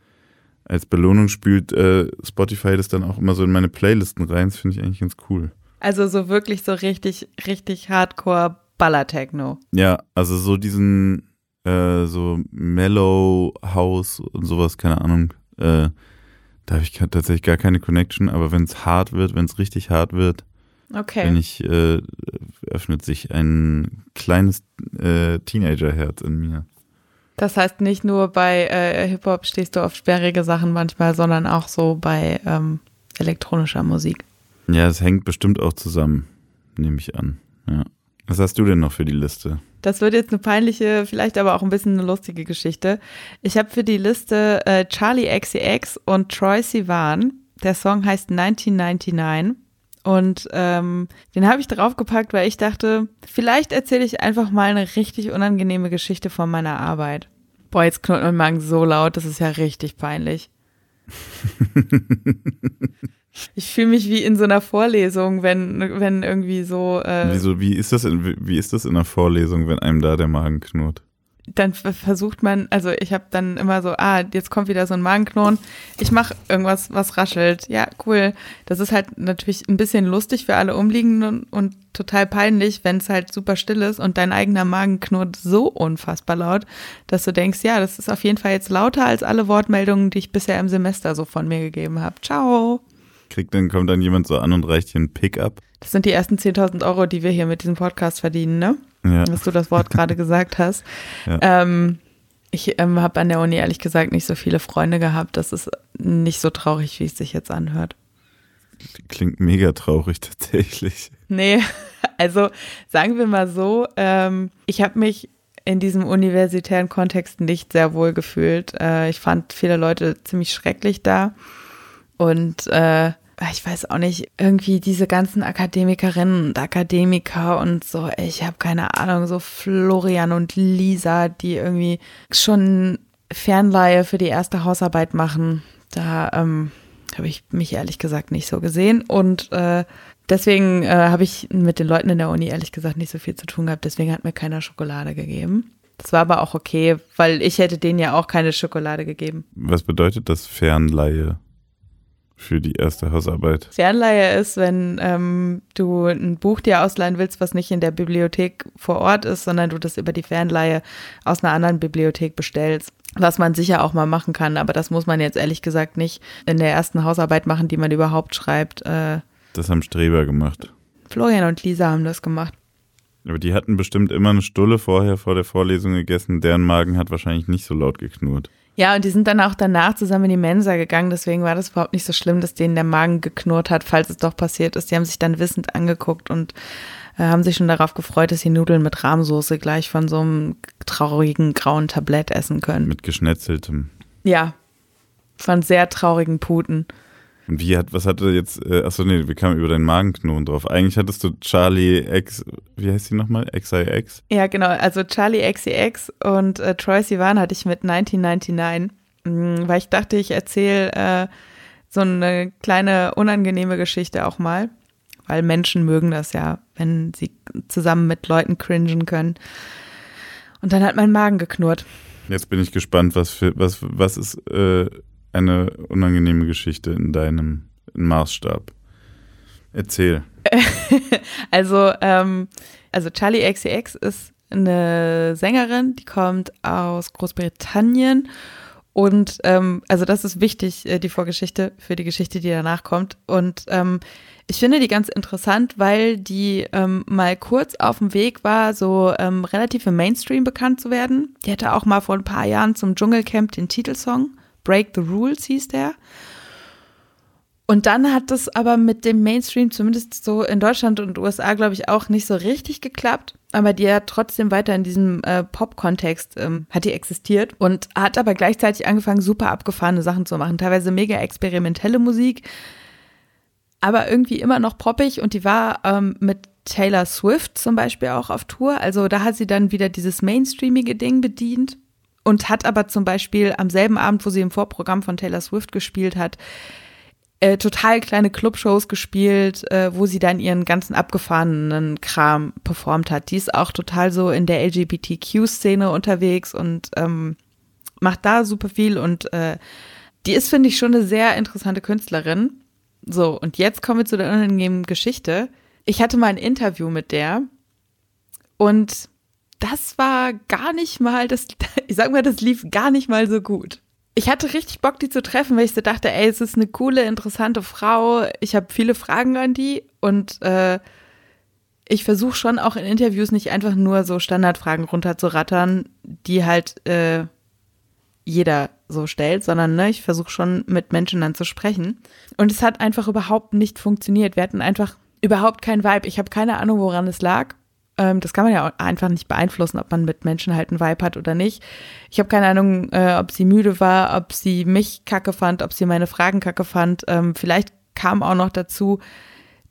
als Belohnung spielt äh, Spotify das dann auch immer so in meine Playlisten rein. Das finde ich eigentlich ganz cool. Also so wirklich so richtig, richtig Hardcore Ballertechno. Ja, also so diesen äh, so Mellow House und sowas, keine Ahnung. Äh, da habe ich tatsächlich gar keine Connection, aber wenn es hart wird, wenn es richtig hart wird, okay. wenn ich, äh, öffnet sich ein kleines äh, Teenagerherz in mir. Das heißt, nicht nur bei äh, Hip-Hop stehst du auf sperrige Sachen manchmal, sondern auch so bei ähm, elektronischer Musik. Ja, es hängt bestimmt auch zusammen, nehme ich an. Ja. Was hast du denn noch für die Liste? Das wird jetzt eine peinliche, vielleicht aber auch ein bisschen eine lustige Geschichte. Ich habe für die Liste äh, Charlie XCX und Troy Sivan. Der Song heißt 1999. Und ähm, den habe ich draufgepackt, weil ich dachte, vielleicht erzähle ich einfach mal eine richtig unangenehme Geschichte von meiner Arbeit. Boah, jetzt knurrt mein Magen so laut, das ist ja richtig peinlich. <laughs> Ich fühle mich wie in so einer Vorlesung, wenn, wenn irgendwie so. Äh, Wieso, wie ist das in, wie ist das in einer Vorlesung, wenn einem da der Magen knurrt? Dann versucht man, also ich habe dann immer so, ah, jetzt kommt wieder so ein Magenknurren. Ich mache irgendwas, was raschelt. Ja, cool. Das ist halt natürlich ein bisschen lustig für alle Umliegenden und total peinlich, wenn es halt super still ist und dein eigener Magen knurrt so unfassbar laut, dass du denkst, ja, das ist auf jeden Fall jetzt lauter als alle Wortmeldungen, die ich bisher im Semester so von mir gegeben habe. Ciao kriegt, dann kommt dann jemand so an und reicht hier ein Pickup. Das sind die ersten 10.000 Euro, die wir hier mit diesem Podcast verdienen, ne? Ja. Was du das Wort gerade <laughs> gesagt hast. Ja. Ähm, ich ähm, habe an der Uni ehrlich gesagt nicht so viele Freunde gehabt. Das ist nicht so traurig, wie es sich jetzt anhört. Klingt mega traurig <laughs> tatsächlich. Nee, <laughs> also sagen wir mal so, ähm, ich habe mich in diesem universitären Kontext nicht sehr wohl gefühlt. Äh, ich fand viele Leute ziemlich schrecklich da. Und äh, ich weiß auch nicht, irgendwie diese ganzen Akademikerinnen und Akademiker und so, ich habe keine Ahnung, so Florian und Lisa, die irgendwie schon Fernleihe für die erste Hausarbeit machen. Da ähm, habe ich mich ehrlich gesagt nicht so gesehen und äh, deswegen äh, habe ich mit den Leuten in der Uni ehrlich gesagt nicht so viel zu tun gehabt. Deswegen hat mir keiner Schokolade gegeben. Das war aber auch okay, weil ich hätte denen ja auch keine Schokolade gegeben. Was bedeutet das Fernleihe? Für die erste Hausarbeit. Fernleihe ist, wenn ähm, du ein Buch dir ausleihen willst, was nicht in der Bibliothek vor Ort ist, sondern du das über die Fernleihe aus einer anderen Bibliothek bestellst. Was man sicher auch mal machen kann, aber das muss man jetzt ehrlich gesagt nicht in der ersten Hausarbeit machen, die man überhaupt schreibt. Äh, das haben Streber gemacht. Florian und Lisa haben das gemacht. Aber die hatten bestimmt immer eine Stulle vorher vor der Vorlesung gegessen. Deren Magen hat wahrscheinlich nicht so laut geknurrt. Ja, und die sind dann auch danach zusammen in die Mensa gegangen. Deswegen war das überhaupt nicht so schlimm, dass denen der Magen geknurrt hat, falls es doch passiert ist. Die haben sich dann wissend angeguckt und äh, haben sich schon darauf gefreut, dass sie Nudeln mit Rahmsoße gleich von so einem traurigen grauen Tablett essen können. Mit geschnetzeltem. Ja, von sehr traurigen Puten. Und wie hat, was hatte jetzt, äh, achso, nee, wir kamen über deinen Magenknoten drauf. Eigentlich hattest du Charlie X, wie heißt die nochmal? XIX? Ja, genau, also Charlie XCX und äh, Troy Sivan hatte ich mit 1999, mh, weil ich dachte, ich erzähle äh, so eine kleine unangenehme Geschichte auch mal, weil Menschen mögen das ja, wenn sie zusammen mit Leuten cringen können. Und dann hat mein Magen geknurrt. Jetzt bin ich gespannt, was für, was, was ist, äh, eine unangenehme Geschichte in deinem Maßstab. Erzähl. <laughs> also, ähm, also Charlie XCX ist eine Sängerin, die kommt aus Großbritannien. Und ähm, also das ist wichtig, äh, die Vorgeschichte für die Geschichte, die danach kommt. Und ähm, ich finde die ganz interessant, weil die ähm, mal kurz auf dem Weg war, so ähm, relativ im Mainstream bekannt zu werden. Die hatte auch mal vor ein paar Jahren zum Dschungelcamp den Titelsong Break the Rules hieß der. Und dann hat das aber mit dem Mainstream, zumindest so in Deutschland und USA, glaube ich, auch nicht so richtig geklappt. Aber die hat trotzdem weiter in diesem äh, Pop-Kontext, ähm, hat die existiert und hat aber gleichzeitig angefangen, super abgefahrene Sachen zu machen. Teilweise mega experimentelle Musik, aber irgendwie immer noch poppig. Und die war ähm, mit Taylor Swift zum Beispiel auch auf Tour. Also da hat sie dann wieder dieses mainstreamige Ding bedient und hat aber zum Beispiel am selben Abend, wo sie im Vorprogramm von Taylor Swift gespielt hat, äh, total kleine Clubshows gespielt, äh, wo sie dann ihren ganzen abgefahrenen Kram performt hat. Die ist auch total so in der LGBTQ-Szene unterwegs und ähm, macht da super viel und äh, die ist, finde ich, schon eine sehr interessante Künstlerin. So, und jetzt kommen wir zu der unangenehmen Geschichte. Ich hatte mal ein Interview mit der und das war gar nicht mal, das, <laughs> ich sag mal, das lief gar nicht mal so gut. Ich hatte richtig Bock, die zu treffen, weil ich so dachte, ey, es ist eine coole, interessante Frau. Ich habe viele Fragen an die und äh, ich versuche schon auch in Interviews nicht einfach nur so Standardfragen runterzurattern, die halt äh, jeder so stellt, sondern ne, ich versuche schon mit Menschen dann zu sprechen. Und es hat einfach überhaupt nicht funktioniert. Wir hatten einfach überhaupt keinen Vibe. Ich habe keine Ahnung, woran es lag. Ähm, das kann man ja auch einfach nicht beeinflussen, ob man mit Menschen halt einen Vibe hat oder nicht. Ich habe keine Ahnung, äh, ob sie müde war, ob sie mich kacke fand, ob sie meine Fragen kacke fand. Ähm, vielleicht kam auch noch dazu,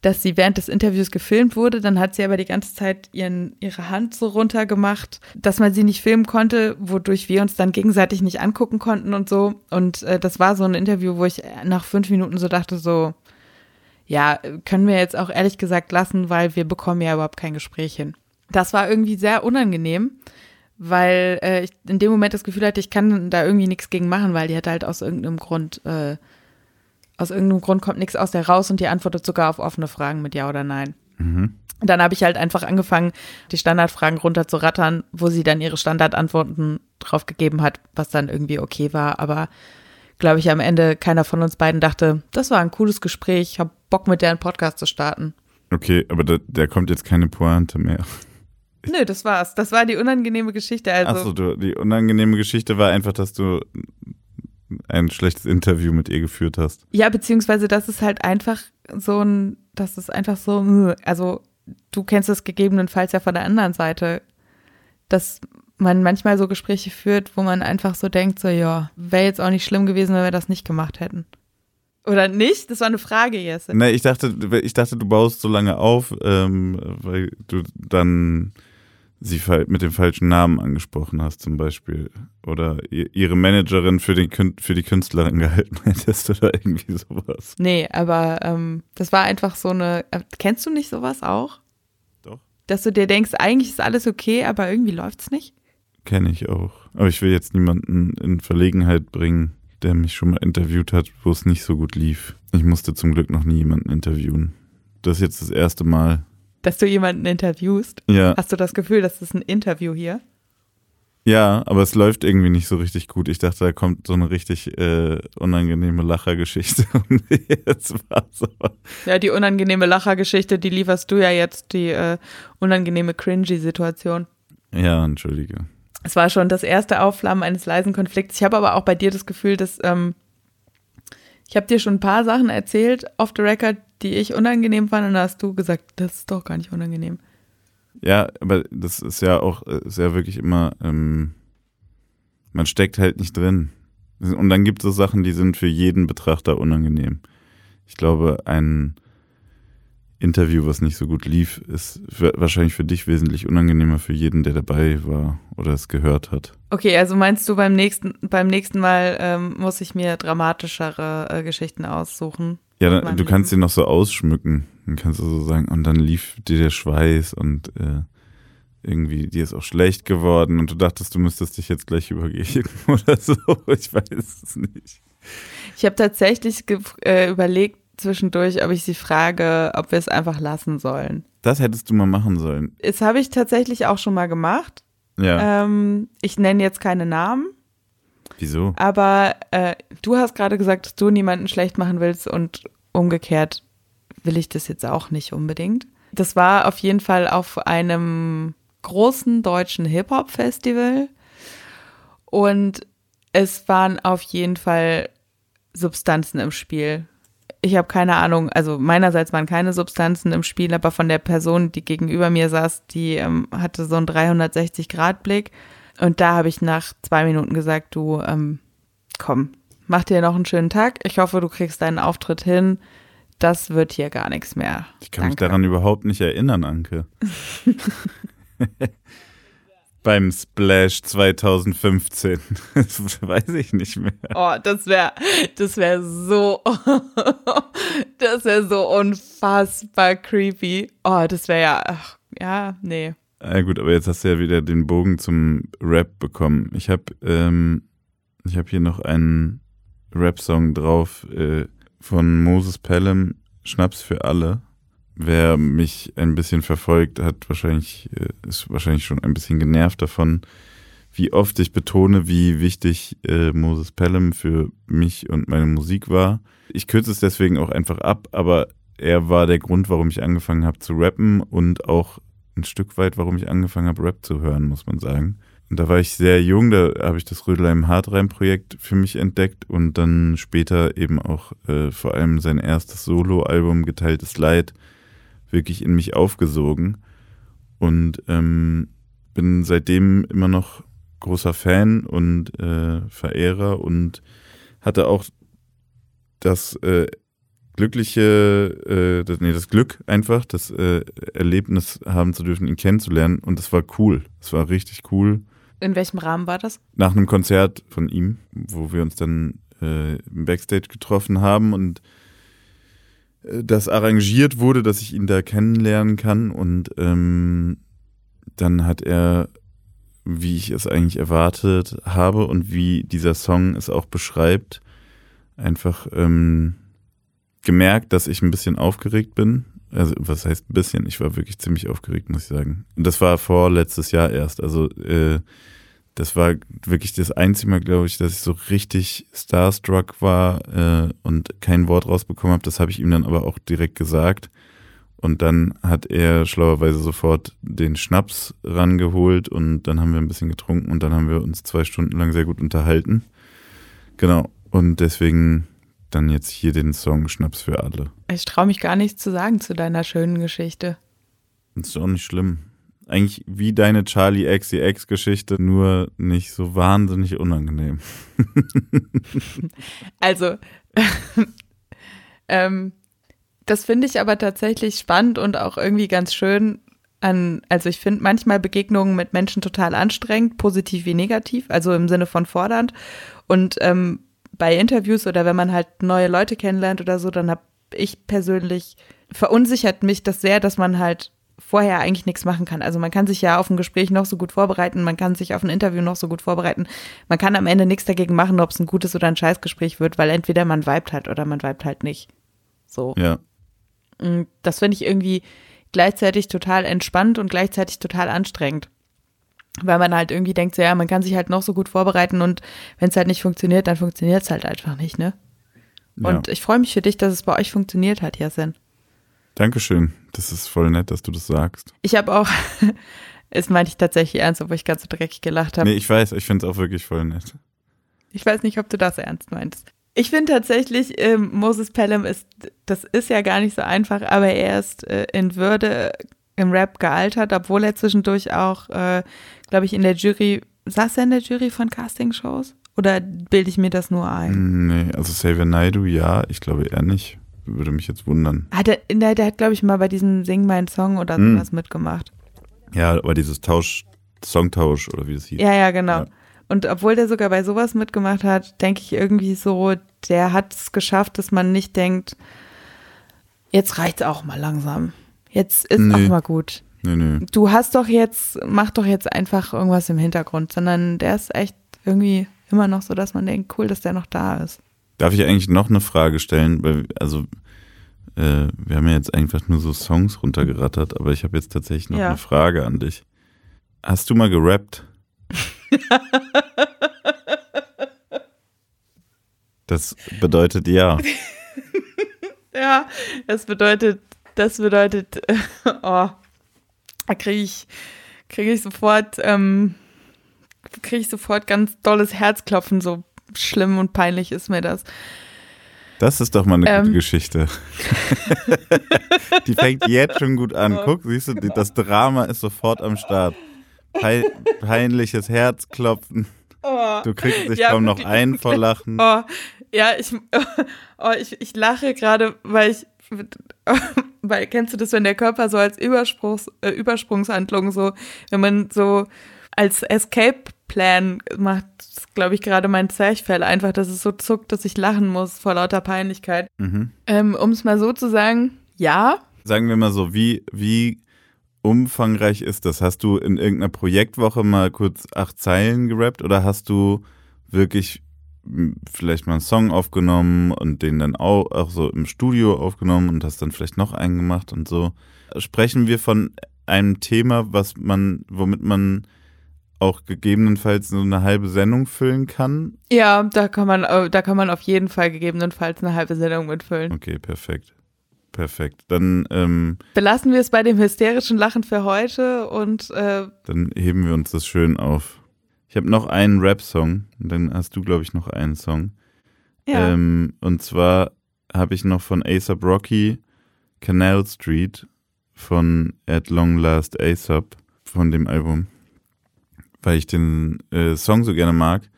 dass sie während des Interviews gefilmt wurde. Dann hat sie aber die ganze Zeit ihren, ihre Hand so runter gemacht, dass man sie nicht filmen konnte, wodurch wir uns dann gegenseitig nicht angucken konnten und so. Und äh, das war so ein Interview, wo ich nach fünf Minuten so dachte, so, ja, können wir jetzt auch ehrlich gesagt lassen, weil wir bekommen ja überhaupt kein Gespräch hin. Das war irgendwie sehr unangenehm, weil äh, ich in dem Moment das Gefühl hatte, ich kann da irgendwie nichts gegen machen, weil die hat halt aus irgendeinem Grund, äh, aus irgendeinem Grund kommt nichts aus der raus und die antwortet sogar auf offene Fragen mit Ja oder Nein. Mhm. Dann habe ich halt einfach angefangen, die Standardfragen runterzurattern, wo sie dann ihre Standardantworten drauf gegeben hat, was dann irgendwie okay war. Aber glaube ich, am Ende keiner von uns beiden dachte, das war ein cooles Gespräch, ich habe Bock mit der einen Podcast zu starten. Okay, aber da, da kommt jetzt keine Pointe mehr. Nö, das war's. Das war die unangenehme Geschichte. Also. Achso, die unangenehme Geschichte war einfach, dass du ein schlechtes Interview mit ihr geführt hast. Ja, beziehungsweise das ist halt einfach so ein, das ist einfach so, also du kennst es gegebenenfalls ja von der anderen Seite, dass man manchmal so Gespräche führt, wo man einfach so denkt, so ja, wäre jetzt auch nicht schlimm gewesen, wenn wir das nicht gemacht hätten. Oder nicht? Das war eine Frage, Jesse. Nee, ich dachte, ich dachte, du baust so lange auf, ähm, weil du dann sie mit dem falschen Namen angesprochen hast, zum Beispiel. Oder ihre Managerin für, den, für die Künstlerin gehalten <laughs> hättest oder irgendwie sowas. Nee, aber ähm, das war einfach so eine. Äh, kennst du nicht sowas auch? Doch. Dass du dir denkst, eigentlich ist alles okay, aber irgendwie läuft's nicht? Kenne ich auch. Aber ich will jetzt niemanden in Verlegenheit bringen, der mich schon mal interviewt hat, wo es nicht so gut lief. Ich musste zum Glück noch nie jemanden interviewen. Das ist jetzt das erste Mal, dass du jemanden interviewst. Ja. Hast du das Gefühl, das ist ein Interview hier? Ja, aber es läuft irgendwie nicht so richtig gut. Ich dachte, da kommt so eine richtig äh, unangenehme Lachergeschichte. <laughs> Und jetzt war's aber. Ja, die unangenehme Lachergeschichte, die lieferst du ja jetzt, die äh, unangenehme cringy-Situation. Ja, entschuldige. Es war schon das erste Aufflammen eines leisen Konflikts. Ich habe aber auch bei dir das Gefühl, dass ähm, ich habe dir schon ein paar Sachen erzählt off the record, die ich unangenehm fand und da hast du gesagt, das ist doch gar nicht unangenehm. Ja, aber das ist ja auch, ist ja wirklich immer, ähm, man steckt halt nicht drin. Und dann gibt es so Sachen, die sind für jeden Betrachter unangenehm. Ich glaube, ein Interview, was nicht so gut lief, ist für, wahrscheinlich für dich wesentlich unangenehmer für jeden, der dabei war oder es gehört hat. Okay, also meinst du beim nächsten beim nächsten Mal ähm, muss ich mir dramatischere äh, Geschichten aussuchen? Ja, dann, du kannst sie noch so ausschmücken. Dann kannst du so sagen, und dann lief dir der Schweiß und äh, irgendwie dir ist auch schlecht geworden und du dachtest, du müsstest dich jetzt gleich übergeben <laughs> oder so. Ich weiß es nicht. Ich habe tatsächlich äh, überlegt, zwischendurch, ob ich sie frage, ob wir es einfach lassen sollen. Das hättest du mal machen sollen. Das habe ich tatsächlich auch schon mal gemacht. Ja. Ähm, ich nenne jetzt keine Namen. Wieso? Aber äh, du hast gerade gesagt, dass du niemanden schlecht machen willst und umgekehrt will ich das jetzt auch nicht unbedingt. Das war auf jeden Fall auf einem großen deutschen Hip-Hop-Festival und es waren auf jeden Fall Substanzen im Spiel ich habe keine Ahnung, also meinerseits waren keine Substanzen im Spiel, aber von der Person, die gegenüber mir saß, die ähm, hatte so einen 360-Grad-Blick. Und da habe ich nach zwei Minuten gesagt, du, ähm, komm, mach dir noch einen schönen Tag. Ich hoffe, du kriegst deinen Auftritt hin. Das wird hier gar nichts mehr. Ich kann Danke. mich daran überhaupt nicht erinnern, Anke. <laughs> beim Splash 2015. Das weiß ich nicht mehr. Oh, das wäre das wäre so <laughs> das wäre so unfassbar creepy. Oh, das wäre ja ach, ja, nee. Ja gut, aber jetzt hast du ja wieder den Bogen zum Rap bekommen. Ich habe ähm, ich habe hier noch einen Rap-Song drauf äh, von Moses Pelham, Schnaps für alle. Wer mich ein bisschen verfolgt, hat wahrscheinlich, äh, ist wahrscheinlich schon ein bisschen genervt davon, wie oft ich betone, wie wichtig äh, Moses Pelham für mich und meine Musik war. Ich kürze es deswegen auch einfach ab, aber er war der Grund, warum ich angefangen habe zu rappen und auch ein Stück weit, warum ich angefangen habe, Rap zu hören, muss man sagen. Und da war ich sehr jung, da habe ich das Rödelheim Hardreim-Projekt für mich entdeckt und dann später eben auch äh, vor allem sein erstes Solo-Album Geteiltes Leid wirklich in mich aufgesogen und ähm, bin seitdem immer noch großer Fan und äh, Verehrer und hatte auch das äh, glückliche, äh, das, nee, das Glück einfach, das äh, Erlebnis haben zu dürfen, ihn kennenzulernen und das war cool. Es war richtig cool. In welchem Rahmen war das? Nach einem Konzert von ihm, wo wir uns dann äh, im Backstage getroffen haben und das arrangiert wurde, dass ich ihn da kennenlernen kann. Und ähm, dann hat er, wie ich es eigentlich erwartet habe und wie dieser Song es auch beschreibt, einfach ähm, gemerkt, dass ich ein bisschen aufgeregt bin. Also, was heißt ein bisschen? Ich war wirklich ziemlich aufgeregt, muss ich sagen. Und das war vor letztes Jahr erst. Also, äh, das war wirklich das einzige Mal, glaube ich, dass ich so richtig starstruck war äh, und kein Wort rausbekommen habe. Das habe ich ihm dann aber auch direkt gesagt. Und dann hat er schlauerweise sofort den Schnaps rangeholt und dann haben wir ein bisschen getrunken und dann haben wir uns zwei Stunden lang sehr gut unterhalten. Genau. Und deswegen dann jetzt hier den Song Schnaps für alle. Ich traue mich gar nichts zu sagen zu deiner schönen Geschichte. Das ist auch nicht schlimm eigentlich wie deine Charlie XCX Geschichte, nur nicht so wahnsinnig unangenehm. <laughs> also, <laughs> Ähm, das finde ich aber tatsächlich spannend und auch irgendwie ganz schön an, also ich finde manchmal Begegnungen mit Menschen total anstrengend, positiv wie negativ, also im Sinne von fordernd. Und ähm, bei Interviews oder wenn man halt neue Leute kennenlernt oder so, dann habe ich persönlich verunsichert mich das sehr, dass man halt vorher eigentlich nichts machen kann. Also man kann sich ja auf ein Gespräch noch so gut vorbereiten, man kann sich auf ein Interview noch so gut vorbereiten. Man kann am Ende nichts dagegen machen, ob es ein gutes oder ein Scheißgespräch wird, weil entweder man vibet halt oder man vibet halt nicht. So. Ja. Und das finde ich irgendwie gleichzeitig total entspannt und gleichzeitig total anstrengend. Weil man halt irgendwie denkt, so, ja, man kann sich halt noch so gut vorbereiten und wenn es halt nicht funktioniert, dann funktioniert es halt einfach nicht, ne? Und ja. ich freue mich für dich, dass es bei euch funktioniert hat, Jasen. Dankeschön. Das ist voll nett, dass du das sagst. Ich habe auch, <laughs> es meinte ich tatsächlich ernst, obwohl ich ganz so dreckig gelacht habe. Nee, ich weiß, ich finde es auch wirklich voll nett. Ich weiß nicht, ob du das ernst meinst. Ich finde tatsächlich, ähm, Moses Pelham ist, das ist ja gar nicht so einfach, aber er ist äh, in Würde im Rap gealtert, obwohl er zwischendurch auch, äh, glaube ich, in der Jury, saß er in der Jury von Castingshows? Oder bilde ich mir das nur ein? Nee, also Xavier Naidu, ja, ich glaube eher nicht. Würde mich jetzt wundern. Hat er, der, der hat, glaube ich, mal bei diesem Sing mein Song oder Hm. sowas mitgemacht. Ja, aber dieses Tausch, Songtausch oder wie das hieß. Ja, ja, genau. Ja. Und obwohl der sogar bei sowas mitgemacht hat, denke ich irgendwie so, der hat es geschafft, dass man nicht denkt, jetzt reicht's auch mal langsam. Jetzt ist Nee. auch mal gut. Nee, nee. Du hast doch jetzt, mach doch jetzt einfach irgendwas im Hintergrund, sondern der ist echt irgendwie immer noch so, dass man denkt, cool, dass der noch da ist. Darf ich eigentlich noch eine Frage stellen? Also, äh, wir haben ja jetzt einfach nur so Songs runtergerattert, aber ich habe jetzt tatsächlich noch Ja. eine Frage an dich. Hast du mal gerappt? <laughs> Das bedeutet ja. Ja, das bedeutet, das bedeutet, <laughs> oh, da kriege ich, kriege ich sofort, ähm, kriege ich sofort ganz dolles Herzklopfen, so schlimm und peinlich ist mir das. Das ist doch mal eine gute Ähm. Geschichte. <laughs> die fängt jetzt schon gut an. Oh Guck, siehst du, das Drama ist sofort am Start. Pei peinliches Herzklopfen. Oh. Du kriegst dich Ja, kaum noch ein vor Lachen. Oh, ja, ich, <laughs> oh, ich, ich lache gerade, weil ich, weil kennst du das, wenn der Körper so als Übersprungs, äh, Übersprungshandlung so, wenn man so als Escape-Plan macht, glaube ich, gerade mein Zwerchfell einfach, dass es so zuckt, dass ich lachen muss vor lauter Peinlichkeit. Mhm. Ähm, um es mal so zu sagen, ja, Sagen wir mal so, wie, wie umfangreich ist das? Hast du in irgendeiner Projektwoche mal kurz acht Zeilen gerappt oder hast du wirklich vielleicht mal einen Song aufgenommen und den dann auch, auch so im Studio aufgenommen und hast dann vielleicht noch einen gemacht und so? Sprechen wir von einem Thema, was man, womit man auch gegebenenfalls so eine halbe Sendung füllen kann? ja, da kann man, äh, da kann man auf jeden Fall gegebenenfalls eine halbe Sendung mitfüllen. Okay, perfekt. Perfekt. Dann, ähm, Belassen wir es bei dem hysterischen Lachen für heute und äh, Dann heben wir uns das schön auf. Ich habe noch einen Rap-Song, und dann hast du, glaube ich, noch einen Song. ja. Ähm, und zwar habe ich noch von ASAP Rocky Canal Street von At Long Last ASAP von dem Album, weil ich den äh, Song so gerne mag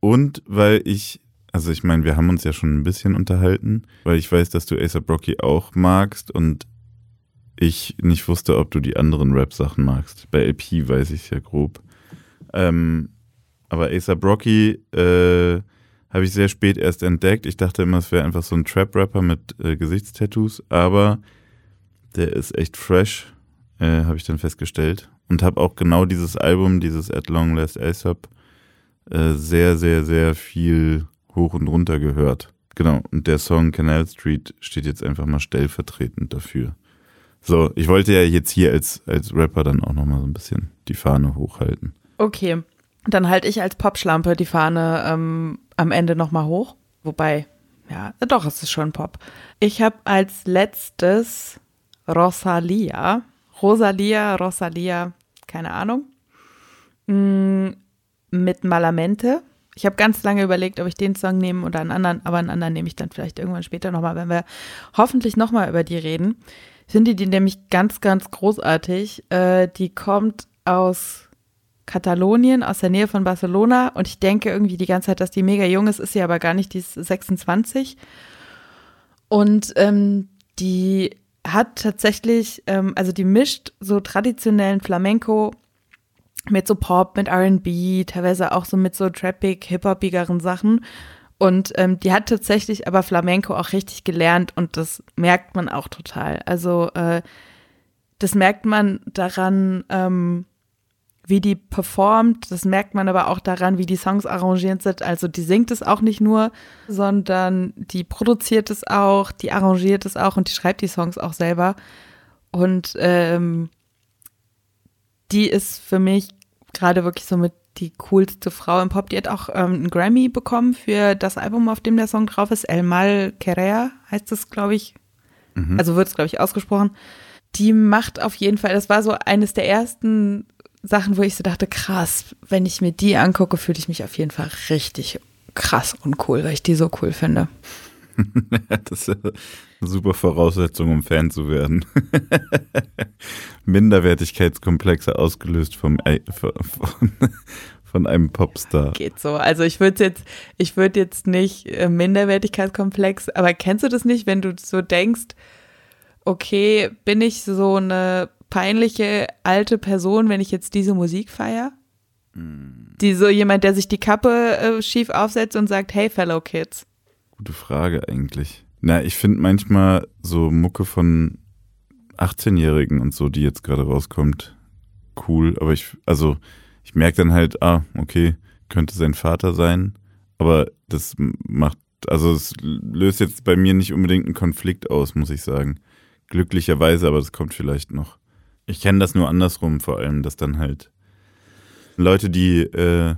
und weil ich, also ich meine, wir haben uns ja schon ein bisschen unterhalten, weil ich weiß, dass du ASAP Rocky auch magst und ich nicht wusste, ob du die anderen Rap-Sachen magst. Bei LP weiß ich ja grob. Ähm, aber ASAP Rocky äh, habe ich sehr spät erst entdeckt. Ich dachte immer, es wäre einfach so ein Trap-Rapper mit äh, Gesichtstattoos, aber der ist echt fresh, äh, habe ich dann festgestellt. Und habe auch genau dieses Album, dieses At Long Last ASAP, äh, sehr, sehr, sehr viel hoch und runter gehört. Genau, und der Song Canal Street steht jetzt einfach mal stellvertretend dafür. So, ich wollte ja jetzt hier als, als Rapper dann auch nochmal so ein bisschen die Fahne hochhalten. Okay, dann halte ich als Popschlampe die Fahne ähm, am Ende nochmal hoch. Wobei, ja, doch, es ist schon Pop. Ich habe als letztes Rosalia. Rosalia, Rosalia, keine Ahnung. Mm, mit Malamente. Ich habe ganz lange überlegt, ob ich den Song nehme oder einen anderen, aber einen anderen nehme ich dann vielleicht irgendwann später nochmal, wenn wir hoffentlich nochmal über die reden. Ich finde die nämlich ganz, ganz großartig. Äh, die kommt aus Katalonien, aus der Nähe von Barcelona. Und ich denke irgendwie die ganze Zeit, dass die mega jung ist, ist sie aber gar nicht, die ist 26. Und ähm, die hat tatsächlich, ähm, also die mischt so traditionellen Flamenco mit so Pop, mit RB, teilweise auch so mit so trappig, hip-hopigeren Sachen. Und ähm, die hat tatsächlich aber Flamenco auch richtig gelernt und das merkt man auch total. Also äh, das merkt man daran, ähm, wie die performt. Das merkt man aber auch daran, wie die Songs arrangiert sind. Also die singt es auch nicht nur, sondern die produziert es auch, die arrangiert es auch und die schreibt die Songs auch selber. Und ähm, die ist für mich gerade wirklich so mit die coolste Frau im Pop. Die hat auch ähm, einen Grammy bekommen für das Album, auf dem der Song drauf ist. El Mal Querer heißt es, glaube ich. Mhm. Also wird es, glaube ich, ausgesprochen. Die macht auf jeden Fall, das war so eines der ersten Sachen, wo ich so dachte, krass, wenn ich mir die angucke, fühle ich mich auf jeden Fall richtig krass und cool, weil ich die so cool finde. <laughs> das ist eine super Voraussetzung, um Fan zu werden. <laughs> Minderwertigkeitskomplexe ausgelöst vom, von, von einem Popstar. Geht so. Also ich würde jetzt, ich würde jetzt nicht äh, Minderwertigkeitskomplex, aber kennst du das nicht, wenn du so denkst, okay, bin ich so eine peinliche alte Person, wenn ich jetzt diese Musik feiere? Die so jemand, der sich die Kappe äh, schief aufsetzt und sagt, hey, fellow kids. Gute Frage eigentlich. Na, ich finde manchmal so Mucke von 18-Jährigen und so, die jetzt gerade rauskommt, cool. Aber ich, also, ich merke dann halt, ah, okay, könnte sein Vater sein. Aber das macht, also es löst jetzt bei mir nicht unbedingt einen Konflikt aus, muss ich sagen. Glücklicherweise, aber das kommt vielleicht noch. Ich kenne das nur andersrum vor allem, dass dann halt Leute, die, äh,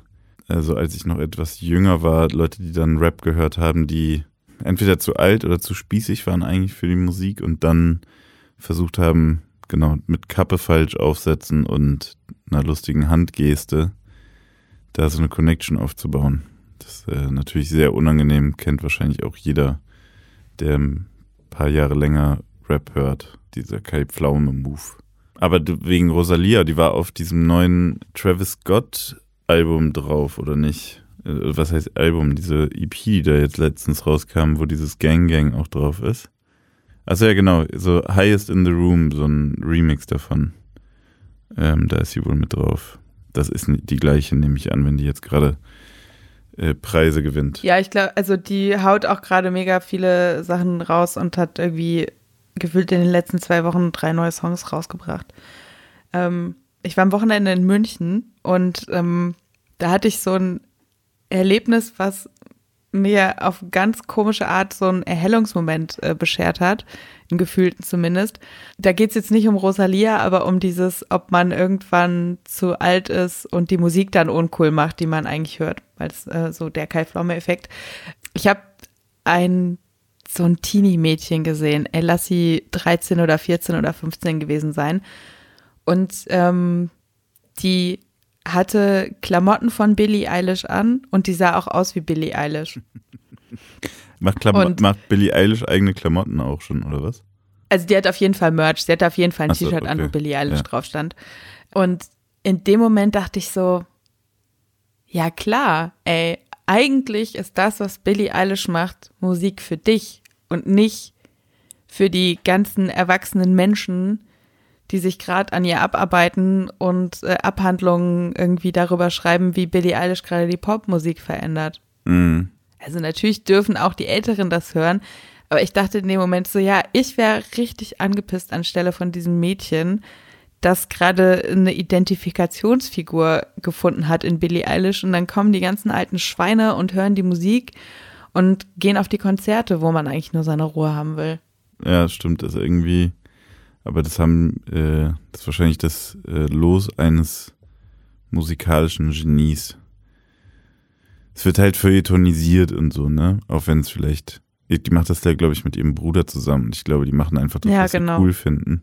also als ich noch etwas jünger war, Leute, die dann Rap gehört haben, die entweder zu alt oder zu spießig waren eigentlich für die Musik und dann versucht haben, genau, mit Kappe falsch aufsetzen und einer lustigen Handgeste da so eine Connection aufzubauen. Das ist äh, natürlich sehr unangenehm, kennt wahrscheinlich auch jeder, der ein paar Jahre länger Rap hört, dieser Kai Pflaume-Move. Aber wegen Rosalia, die war auf diesem neuen Travis Scott Album drauf, oder nicht? Äh, was heißt Album? Diese EP, die da jetzt letztens rauskam, wo dieses Gang Gang auch drauf ist. Also ja, genau, so Highest in the Room, so ein Remix davon. Ähm, da ist sie wohl mit drauf. Das ist die gleiche, nehme ich an, wenn die jetzt gerade äh, Preise gewinnt. Ja, ich glaube, also die haut auch gerade mega viele Sachen raus und hat irgendwie gefühlt in den letzten zwei Wochen drei neue Songs rausgebracht. Ähm, ich war am Wochenende in München und ähm, da hatte ich so ein Erlebnis, was mir auf ganz komische Art so einen Erhellungsmoment äh, beschert hat, im Gefühlten zumindest. Da geht es jetzt nicht um Rosalia, aber um dieses, ob man irgendwann zu alt ist und die Musik dann uncool macht, die man eigentlich hört, weil es äh, so der Kai Pflaume-Effekt. Ich habe ein so ein Teenie-Mädchen gesehen. Ey, lass sie 13 oder 14 oder 15 gewesen sein. Und ähm, die hatte Klamotten von Billie Eilish an und die sah auch aus wie Billie Eilish. <laughs> macht, Klamo macht Billie Eilish eigene Klamotten auch schon, oder was? Also die hat auf jeden Fall Merch, sie hat auf jeden Fall ein T-Shirt okay. an, wo Billie Eilish ja. drauf stand. Und in dem Moment dachte ich so, ja klar, ey, eigentlich ist das, was Billie Eilish macht, Musik für dich und nicht für die ganzen erwachsenen Menschen, die sich gerade an ihr abarbeiten und äh, Abhandlungen irgendwie darüber schreiben, wie Billie Eilish gerade die Popmusik verändert. Mhm. Also natürlich dürfen auch die Älteren das hören, aber ich dachte in dem Moment so, ja, ich wäre richtig angepisst anstelle von diesem Mädchen, das gerade eine Identifikationsfigur gefunden hat in Billie Eilish und dann kommen die ganzen alten Schweine und hören die Musik und gehen auf die Konzerte, wo man eigentlich nur seine Ruhe haben will. Ja, stimmt, das irgendwie, aber das haben, äh, das ist wahrscheinlich das äh, Los eines musikalischen Genies. Es wird halt feuilletonisiert und so, ne? Auch wenn es vielleicht, die macht das ja, glaube ich, mit ihrem Bruder zusammen. Ich glaube, die machen einfach das, ja, was genau. sie cool finden.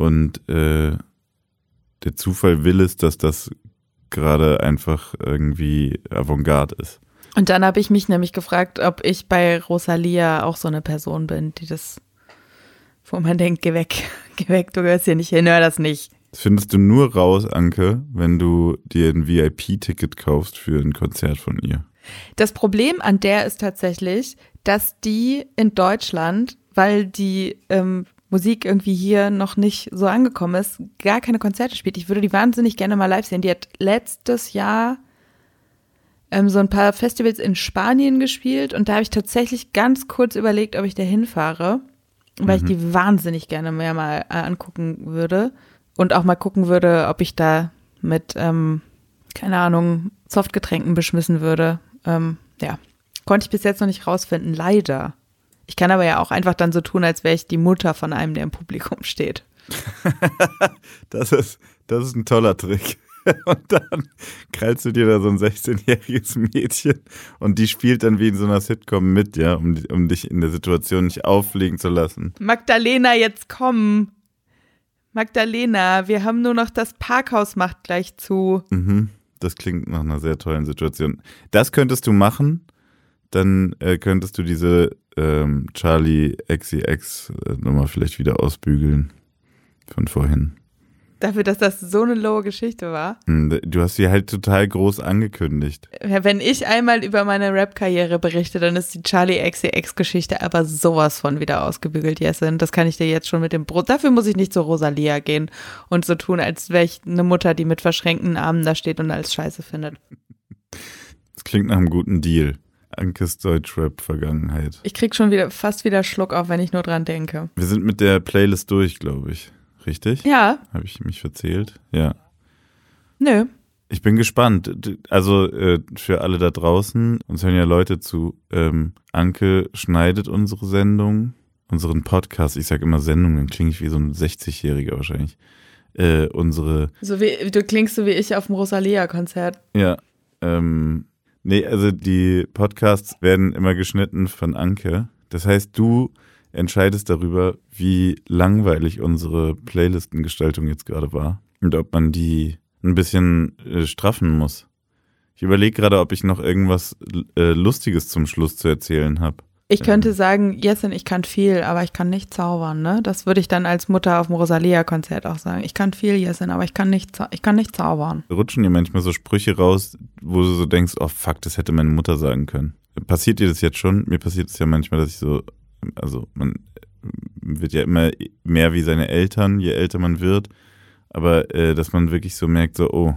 Und äh, der Zufall will es, dass das gerade einfach irgendwie Avantgarde ist. Und dann habe ich mich nämlich gefragt, ob ich bei Rosalia auch so eine Person bin, die das, wo man denkt, geh weg, <laughs> geh weg, du gehörst hier nicht hin, hör das nicht. Das findest du nur raus, Anke, wenn du dir ein VIP-Ticket kaufst für ein Konzert von ihr. Das Problem an der ist tatsächlich, dass die in Deutschland, weil die ähm, Musik irgendwie hier noch nicht so angekommen ist, gar keine Konzerte spielt. Ich würde die wahnsinnig gerne mal live sehen. Die hat letztes Jahr ähm, so ein paar Festivals in Spanien gespielt und da habe ich tatsächlich ganz kurz überlegt, ob ich da hinfahre, weil mhm. ich die wahnsinnig gerne mehr mal äh, angucken würde und auch mal gucken würde, ob ich da mit, ähm, keine Ahnung, Softgetränken beschmissen würde. Ähm, ja, konnte ich bis jetzt noch nicht rausfinden, leider. Ich kann aber ja auch einfach dann so tun, als wäre ich die Mutter von einem, der im Publikum steht. <laughs> das, ist, das ist ein toller Trick. <laughs> Und dann krallst du dir da so ein 16-jähriges Mädchen und die spielt dann wie in so einer Sitcom mit, ja, um, um dich in der Situation nicht auffliegen zu lassen. Magdalena, jetzt komm. Magdalena, wir haben nur noch das Parkhaus macht gleich zu. Mhm, das klingt nach einer sehr tollen Situation. Das könntest du machen, dann äh, könntest du diese ähm, Charlie XCX äh, Nummer vielleicht wieder ausbügeln von vorhin. Dafür, dass das so eine lowe Geschichte war. Hm, du hast sie halt total groß angekündigt. Wenn ich einmal über meine Rap-Karriere berichte, dann ist die Charlie XCX-Geschichte aber sowas von wieder ausgebügelt, Jessin. Das kann ich dir jetzt schon mit dem Brot. Dafür muss ich nicht zu Rosalia gehen und so tun, als wäre ich eine Mutter, die mit verschränkten Armen da steht und alles scheiße findet. Das klingt nach einem guten Deal. Ankes Deutschrap-Vergangenheit. Ich krieg schon wieder fast wieder Schluck auf, wenn ich nur dran denke. Wir sind mit der Playlist durch, glaube ich. Richtig? Ja. Habe ich mich verzählt? Ja. Nö. Ich bin gespannt. Also äh, für alle da draußen, uns hören ja Leute zu. Ähm, Anke schneidet unsere Sendung, unseren Podcast. Ich sage immer Sendung, dann klinge ich wie so ein 60-Jähriger wahrscheinlich. Äh, unsere. So wie du klingst so wie ich auf dem Rosalia-Konzert. Ja. Ähm, nee, also die Podcasts werden immer geschnitten von Anke. Das heißt, du entscheidest darüber, wie langweilig unsere Playlistengestaltung jetzt gerade war und ob man die ein bisschen äh, straffen muss. Ich überlege gerade, ob ich noch irgendwas äh, Lustiges zum Schluss zu erzählen habe. Ich könnte sagen, Jessin, ich kann viel, aber ich kann nicht zaubern, ne? Das würde ich dann als Mutter auf dem Rosalia-Konzert auch sagen. Ich kann viel, Jessin, aber ich kann nicht, ich kann nicht zaubern. Rutschen dir manchmal so Sprüche raus, wo du so denkst, oh fuck, das hätte meine Mutter sagen können. Passiert dir das jetzt schon? Mir passiert es ja manchmal, dass ich so also man wird ja immer mehr wie seine Eltern, je älter man wird. Aber äh, dass man wirklich so merkt, so, oh,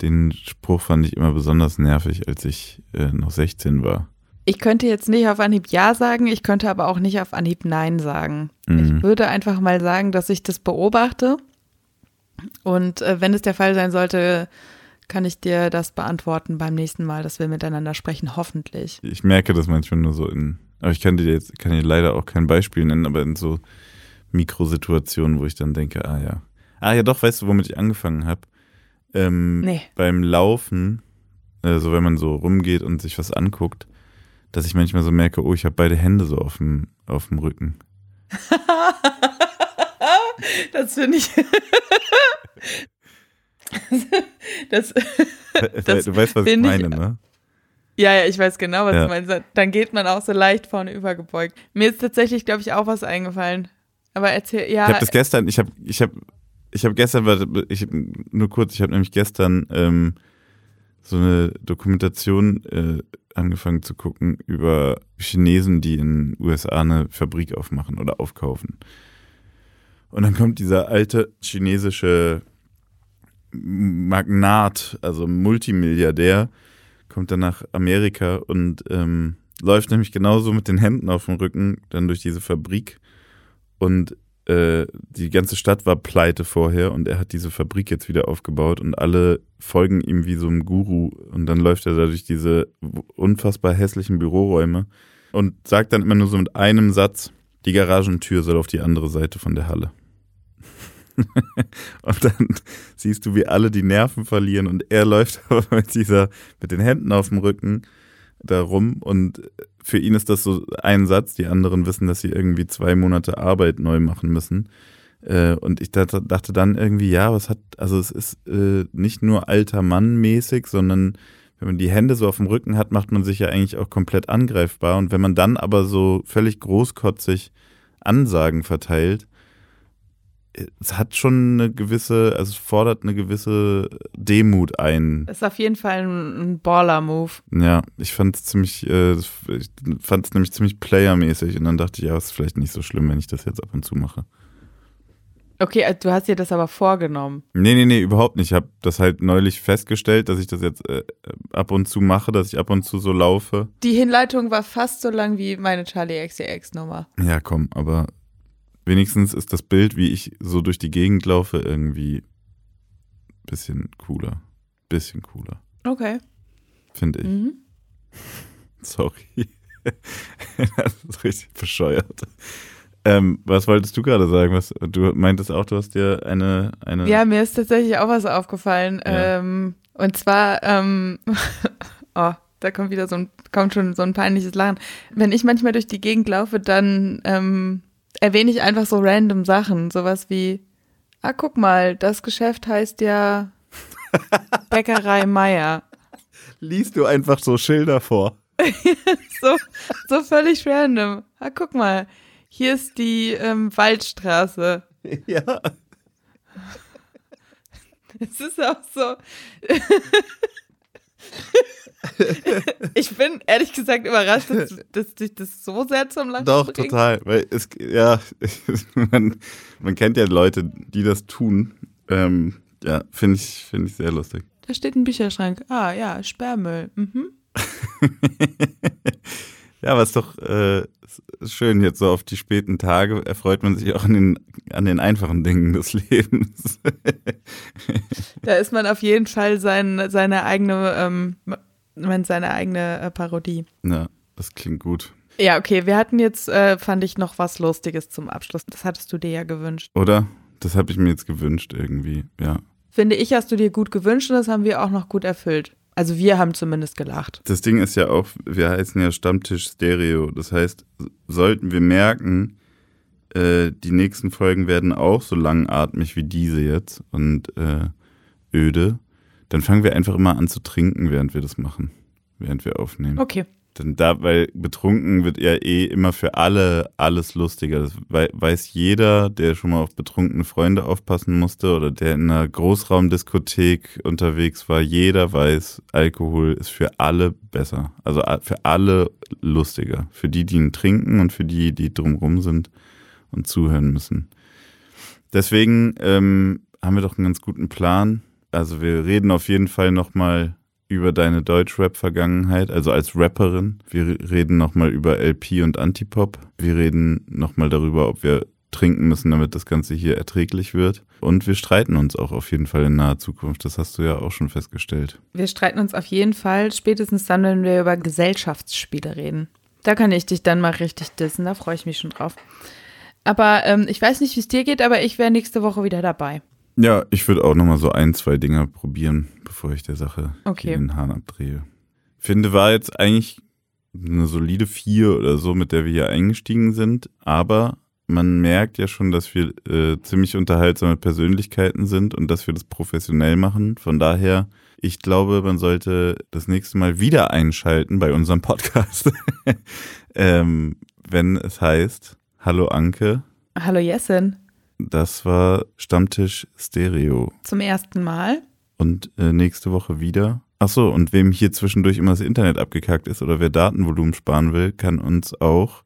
den Spruch fand ich immer besonders nervig, als ich äh, noch 16 war. Ich könnte jetzt nicht auf Anhieb Ja sagen, ich könnte aber auch nicht auf Anhieb Nein sagen. Mhm. Ich würde einfach mal sagen, dass ich das beobachte. Und äh, wenn es der Fall sein sollte, kann ich dir das beantworten beim nächsten Mal, dass wir miteinander sprechen, hoffentlich. Ich merke das manchmal nur so in aber ich kann dir jetzt, kann dir leider auch kein Beispiel nennen, aber in so Mikrosituationen, wo ich dann denke, ah ja. Ah ja, doch, weißt du, womit ich angefangen habe? Ähm, nee. Beim Laufen, also wenn man so rumgeht und sich was anguckt, dass ich manchmal so merke, oh, ich habe beide Hände so auf dem, auf dem Rücken. <laughs> das finde ich. <laughs> das, das, du weißt, was ich meine, ich, ne? Ja, ja, ich weiß genau, was ja. du meinst. Dann geht man auch so leicht vorne übergebeugt. Mir ist tatsächlich, glaube ich, auch was eingefallen. Aber erzähl, ja. Ich habe das gestern, ich habe, ich habe, ich habe gestern, ich nur kurz, ich habe nämlich gestern ähm, so eine Dokumentation äh, angefangen zu gucken über Chinesen, die in USA eine Fabrik aufmachen oder aufkaufen. Und dann kommt dieser alte chinesische Magnat, also Multimilliardär, kommt dann nach Amerika und ähm, läuft nämlich genauso mit den Händen auf dem Rücken dann durch diese Fabrik. Und äh, die ganze Stadt war pleite vorher und er hat diese Fabrik jetzt wieder aufgebaut und alle folgen ihm wie so einem Guru. Und dann läuft er da durch diese unfassbar hässlichen Büroräume und sagt dann immer nur so mit einem Satz, die Garagentür soll auf die andere Seite von der Halle. <laughs> und dann siehst du, wie alle die Nerven verlieren und er läuft <laughs> aber mit dieser, mit den Händen auf dem Rücken da rum und für ihn ist das so ein Satz, die anderen wissen, dass sie irgendwie zwei Monate Arbeit neu machen müssen. Äh, und ich dachte dann irgendwie, ja, was hat, also es ist äh, nicht nur alter Mann mäßig, sondern wenn man die Hände so auf dem Rücken hat, macht man sich ja eigentlich auch komplett angreifbar. Und wenn man dann aber so völlig großkotzig Ansagen verteilt, es hat schon eine gewisse, also es fordert eine gewisse Demut ein. Ist auf jeden Fall ein, Baller-Move. Ja, ich fand es ziemlich, äh, ich fand es nämlich ziemlich playermäßig und dann dachte ich, ja, es ist vielleicht nicht so schlimm, wenn ich das jetzt ab und zu mache. Okay, also du hast dir das aber vorgenommen. Nee, nee, nee, überhaupt nicht. Ich habe das halt neulich festgestellt, dass ich das jetzt äh, ab und zu mache, dass ich ab und zu so laufe. Die Hinleitung war fast so lang wie meine Charlie XCX Nummer. Ja, komm, aber wenigstens ist das Bild, wie ich so durch die Gegend laufe, irgendwie ein bisschen cooler. Bisschen cooler. Okay. Finde ich. Mhm. <laughs> Sorry. <laughs> das ist richtig bescheuert. Ähm, was wolltest du gerade sagen? Was, du meintest auch, du hast dir eine, eine. Ja, mir ist tatsächlich auch was aufgefallen. Ja. Ähm, und zwar, ähm, <laughs> oh, da kommt wieder so ein, kommt schon so ein peinliches Lachen. Wenn ich manchmal durch die Gegend laufe, dann ähm, erwähne ich einfach so random Sachen. Sowas wie, ah, guck mal, das Geschäft heißt ja <laughs> Bäckerei Meier. Liest du einfach so Schilder vor? <laughs> So, so völlig random. Ah, guck mal, hier ist die ähm, Waldstraße. Ja. <laughs> Es ist auch so. <laughs> ich bin ehrlich gesagt überrascht, dass, dass dich das so sehr zum Lachen Doch, bringt. total. Weil es, ja, <laughs> man, man kennt ja Leute, die das tun. Ähm, ja, finde ich, finde ich sehr lustig. Da steht ein Bücherschrank. Ah ja, Sperrmüll. Mhm. <laughs> Ja, aber ist doch äh, schön jetzt so auf die späten Tage erfreut man sich auch an den, an den einfachen Dingen des Lebens. <laughs> Da ist man auf jeden Fall sein, seine eigene, ähm, man- seine eigene äh, Parodie. ja, das klingt gut. Ja, okay, wir hatten jetzt, äh, fand ich, noch was Lustiges zum Abschluss. Das hattest du dir ja gewünscht. Oder? Das habe ich mir jetzt gewünscht irgendwie, ja. Finde ich, hast du dir gut gewünscht und das haben wir auch noch gut erfüllt. Also wir haben zumindest gelacht. Das Ding ist ja auch, wir heißen ja Stammtisch Stereo. Das heißt, sollten wir merken, äh, die nächsten Folgen werden auch so langatmig wie diese jetzt und äh, öde, dann fangen wir einfach immer an zu trinken, während wir das machen, während wir aufnehmen. Okay. Denn da, weil betrunken wird ja eh immer für alle alles lustiger. Das wei- weiß jeder, der schon mal auf betrunkene Freunde aufpassen musste oder der in einer Großraumdiskothek unterwegs war. Jeder weiß, Alkohol ist für alle besser. Also für alle lustiger. Für die, die ihn trinken und für die, die drumrum sind und zuhören müssen. Deswegen ähm, haben wir doch einen ganz guten Plan. Also wir reden auf jeden Fall nochmal über deine Deutschrap-Vergangenheit, also als Rapperin. Wir reden nochmal über LP und Antipop. Wir reden nochmal darüber, ob wir trinken müssen, damit das Ganze hier erträglich wird. Und wir streiten uns auch auf jeden Fall in naher Zukunft. Das hast du ja auch schon festgestellt. Wir streiten uns auf jeden Fall spätestens dann, wenn wir über Gesellschaftsspiele reden. Da kann ich dich dann mal richtig dissen, da freue ich mich schon drauf. Aber ähm, ich weiß nicht, wie es dir geht, aber ich wäre nächste Woche wieder dabei. Ja, ich würde auch nochmal so ein, zwei Dinger probieren, bevor ich der Sache Okay. den Hahn abdrehe. Finde, war jetzt eigentlich eine solide vier oder so, mit der wir hier eingestiegen sind, aber man merkt ja schon, dass wir äh, ziemlich unterhaltsame Persönlichkeiten sind und dass wir das professionell machen. Von daher, ich glaube, man sollte das nächste Mal wieder einschalten bei unserem Podcast, <laughs> ähm, wenn es heißt, Hallo Anke, Hallo Jessin, das war Stammtisch Stereo. zum ersten Mal. Und äh, nächste Woche wieder. Ach so, und wem hier zwischendurch immer das Internet abgekackt ist oder wer Datenvolumen sparen will, kann uns auch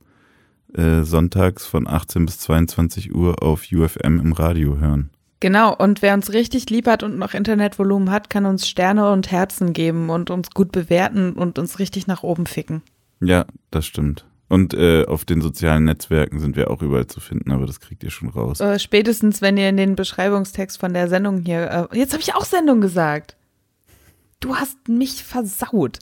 äh, sonntags von 18 bis 22 Uhr auf UFM im Radio hören. Genau, und wer uns richtig lieb hat und noch Internetvolumen hat, kann uns Sterne und Herzen geben und uns gut bewerten und uns richtig nach oben ficken. Ja, das stimmt. Und äh, auf den sozialen Netzwerken sind wir auch überall zu finden, aber das kriegt ihr schon raus. Äh, spätestens, wenn ihr in den Beschreibungstext von der Sendung hier. Äh, jetzt habe ich auch Sendung gesagt. Du hast mich versaut.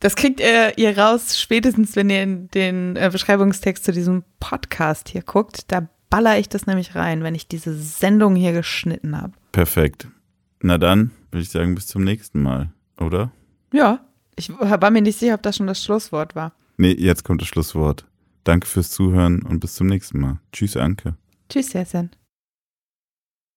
Das kriegt ihr, ihr raus, spätestens, wenn ihr in den äh, Beschreibungstext zu diesem Podcast hier guckt. Da baller ich das nämlich rein, wenn ich diese Sendung hier geschnitten habe. Perfekt. Na dann, würde ich sagen, bis zum nächsten Mal, oder? Ja. Ich war mir nicht sicher, ob das schon das Schlusswort war. Nee, jetzt kommt das Schlusswort. Danke fürs Zuhören und bis zum nächsten Mal. Tschüss, Anke. Tschüss, Jessin.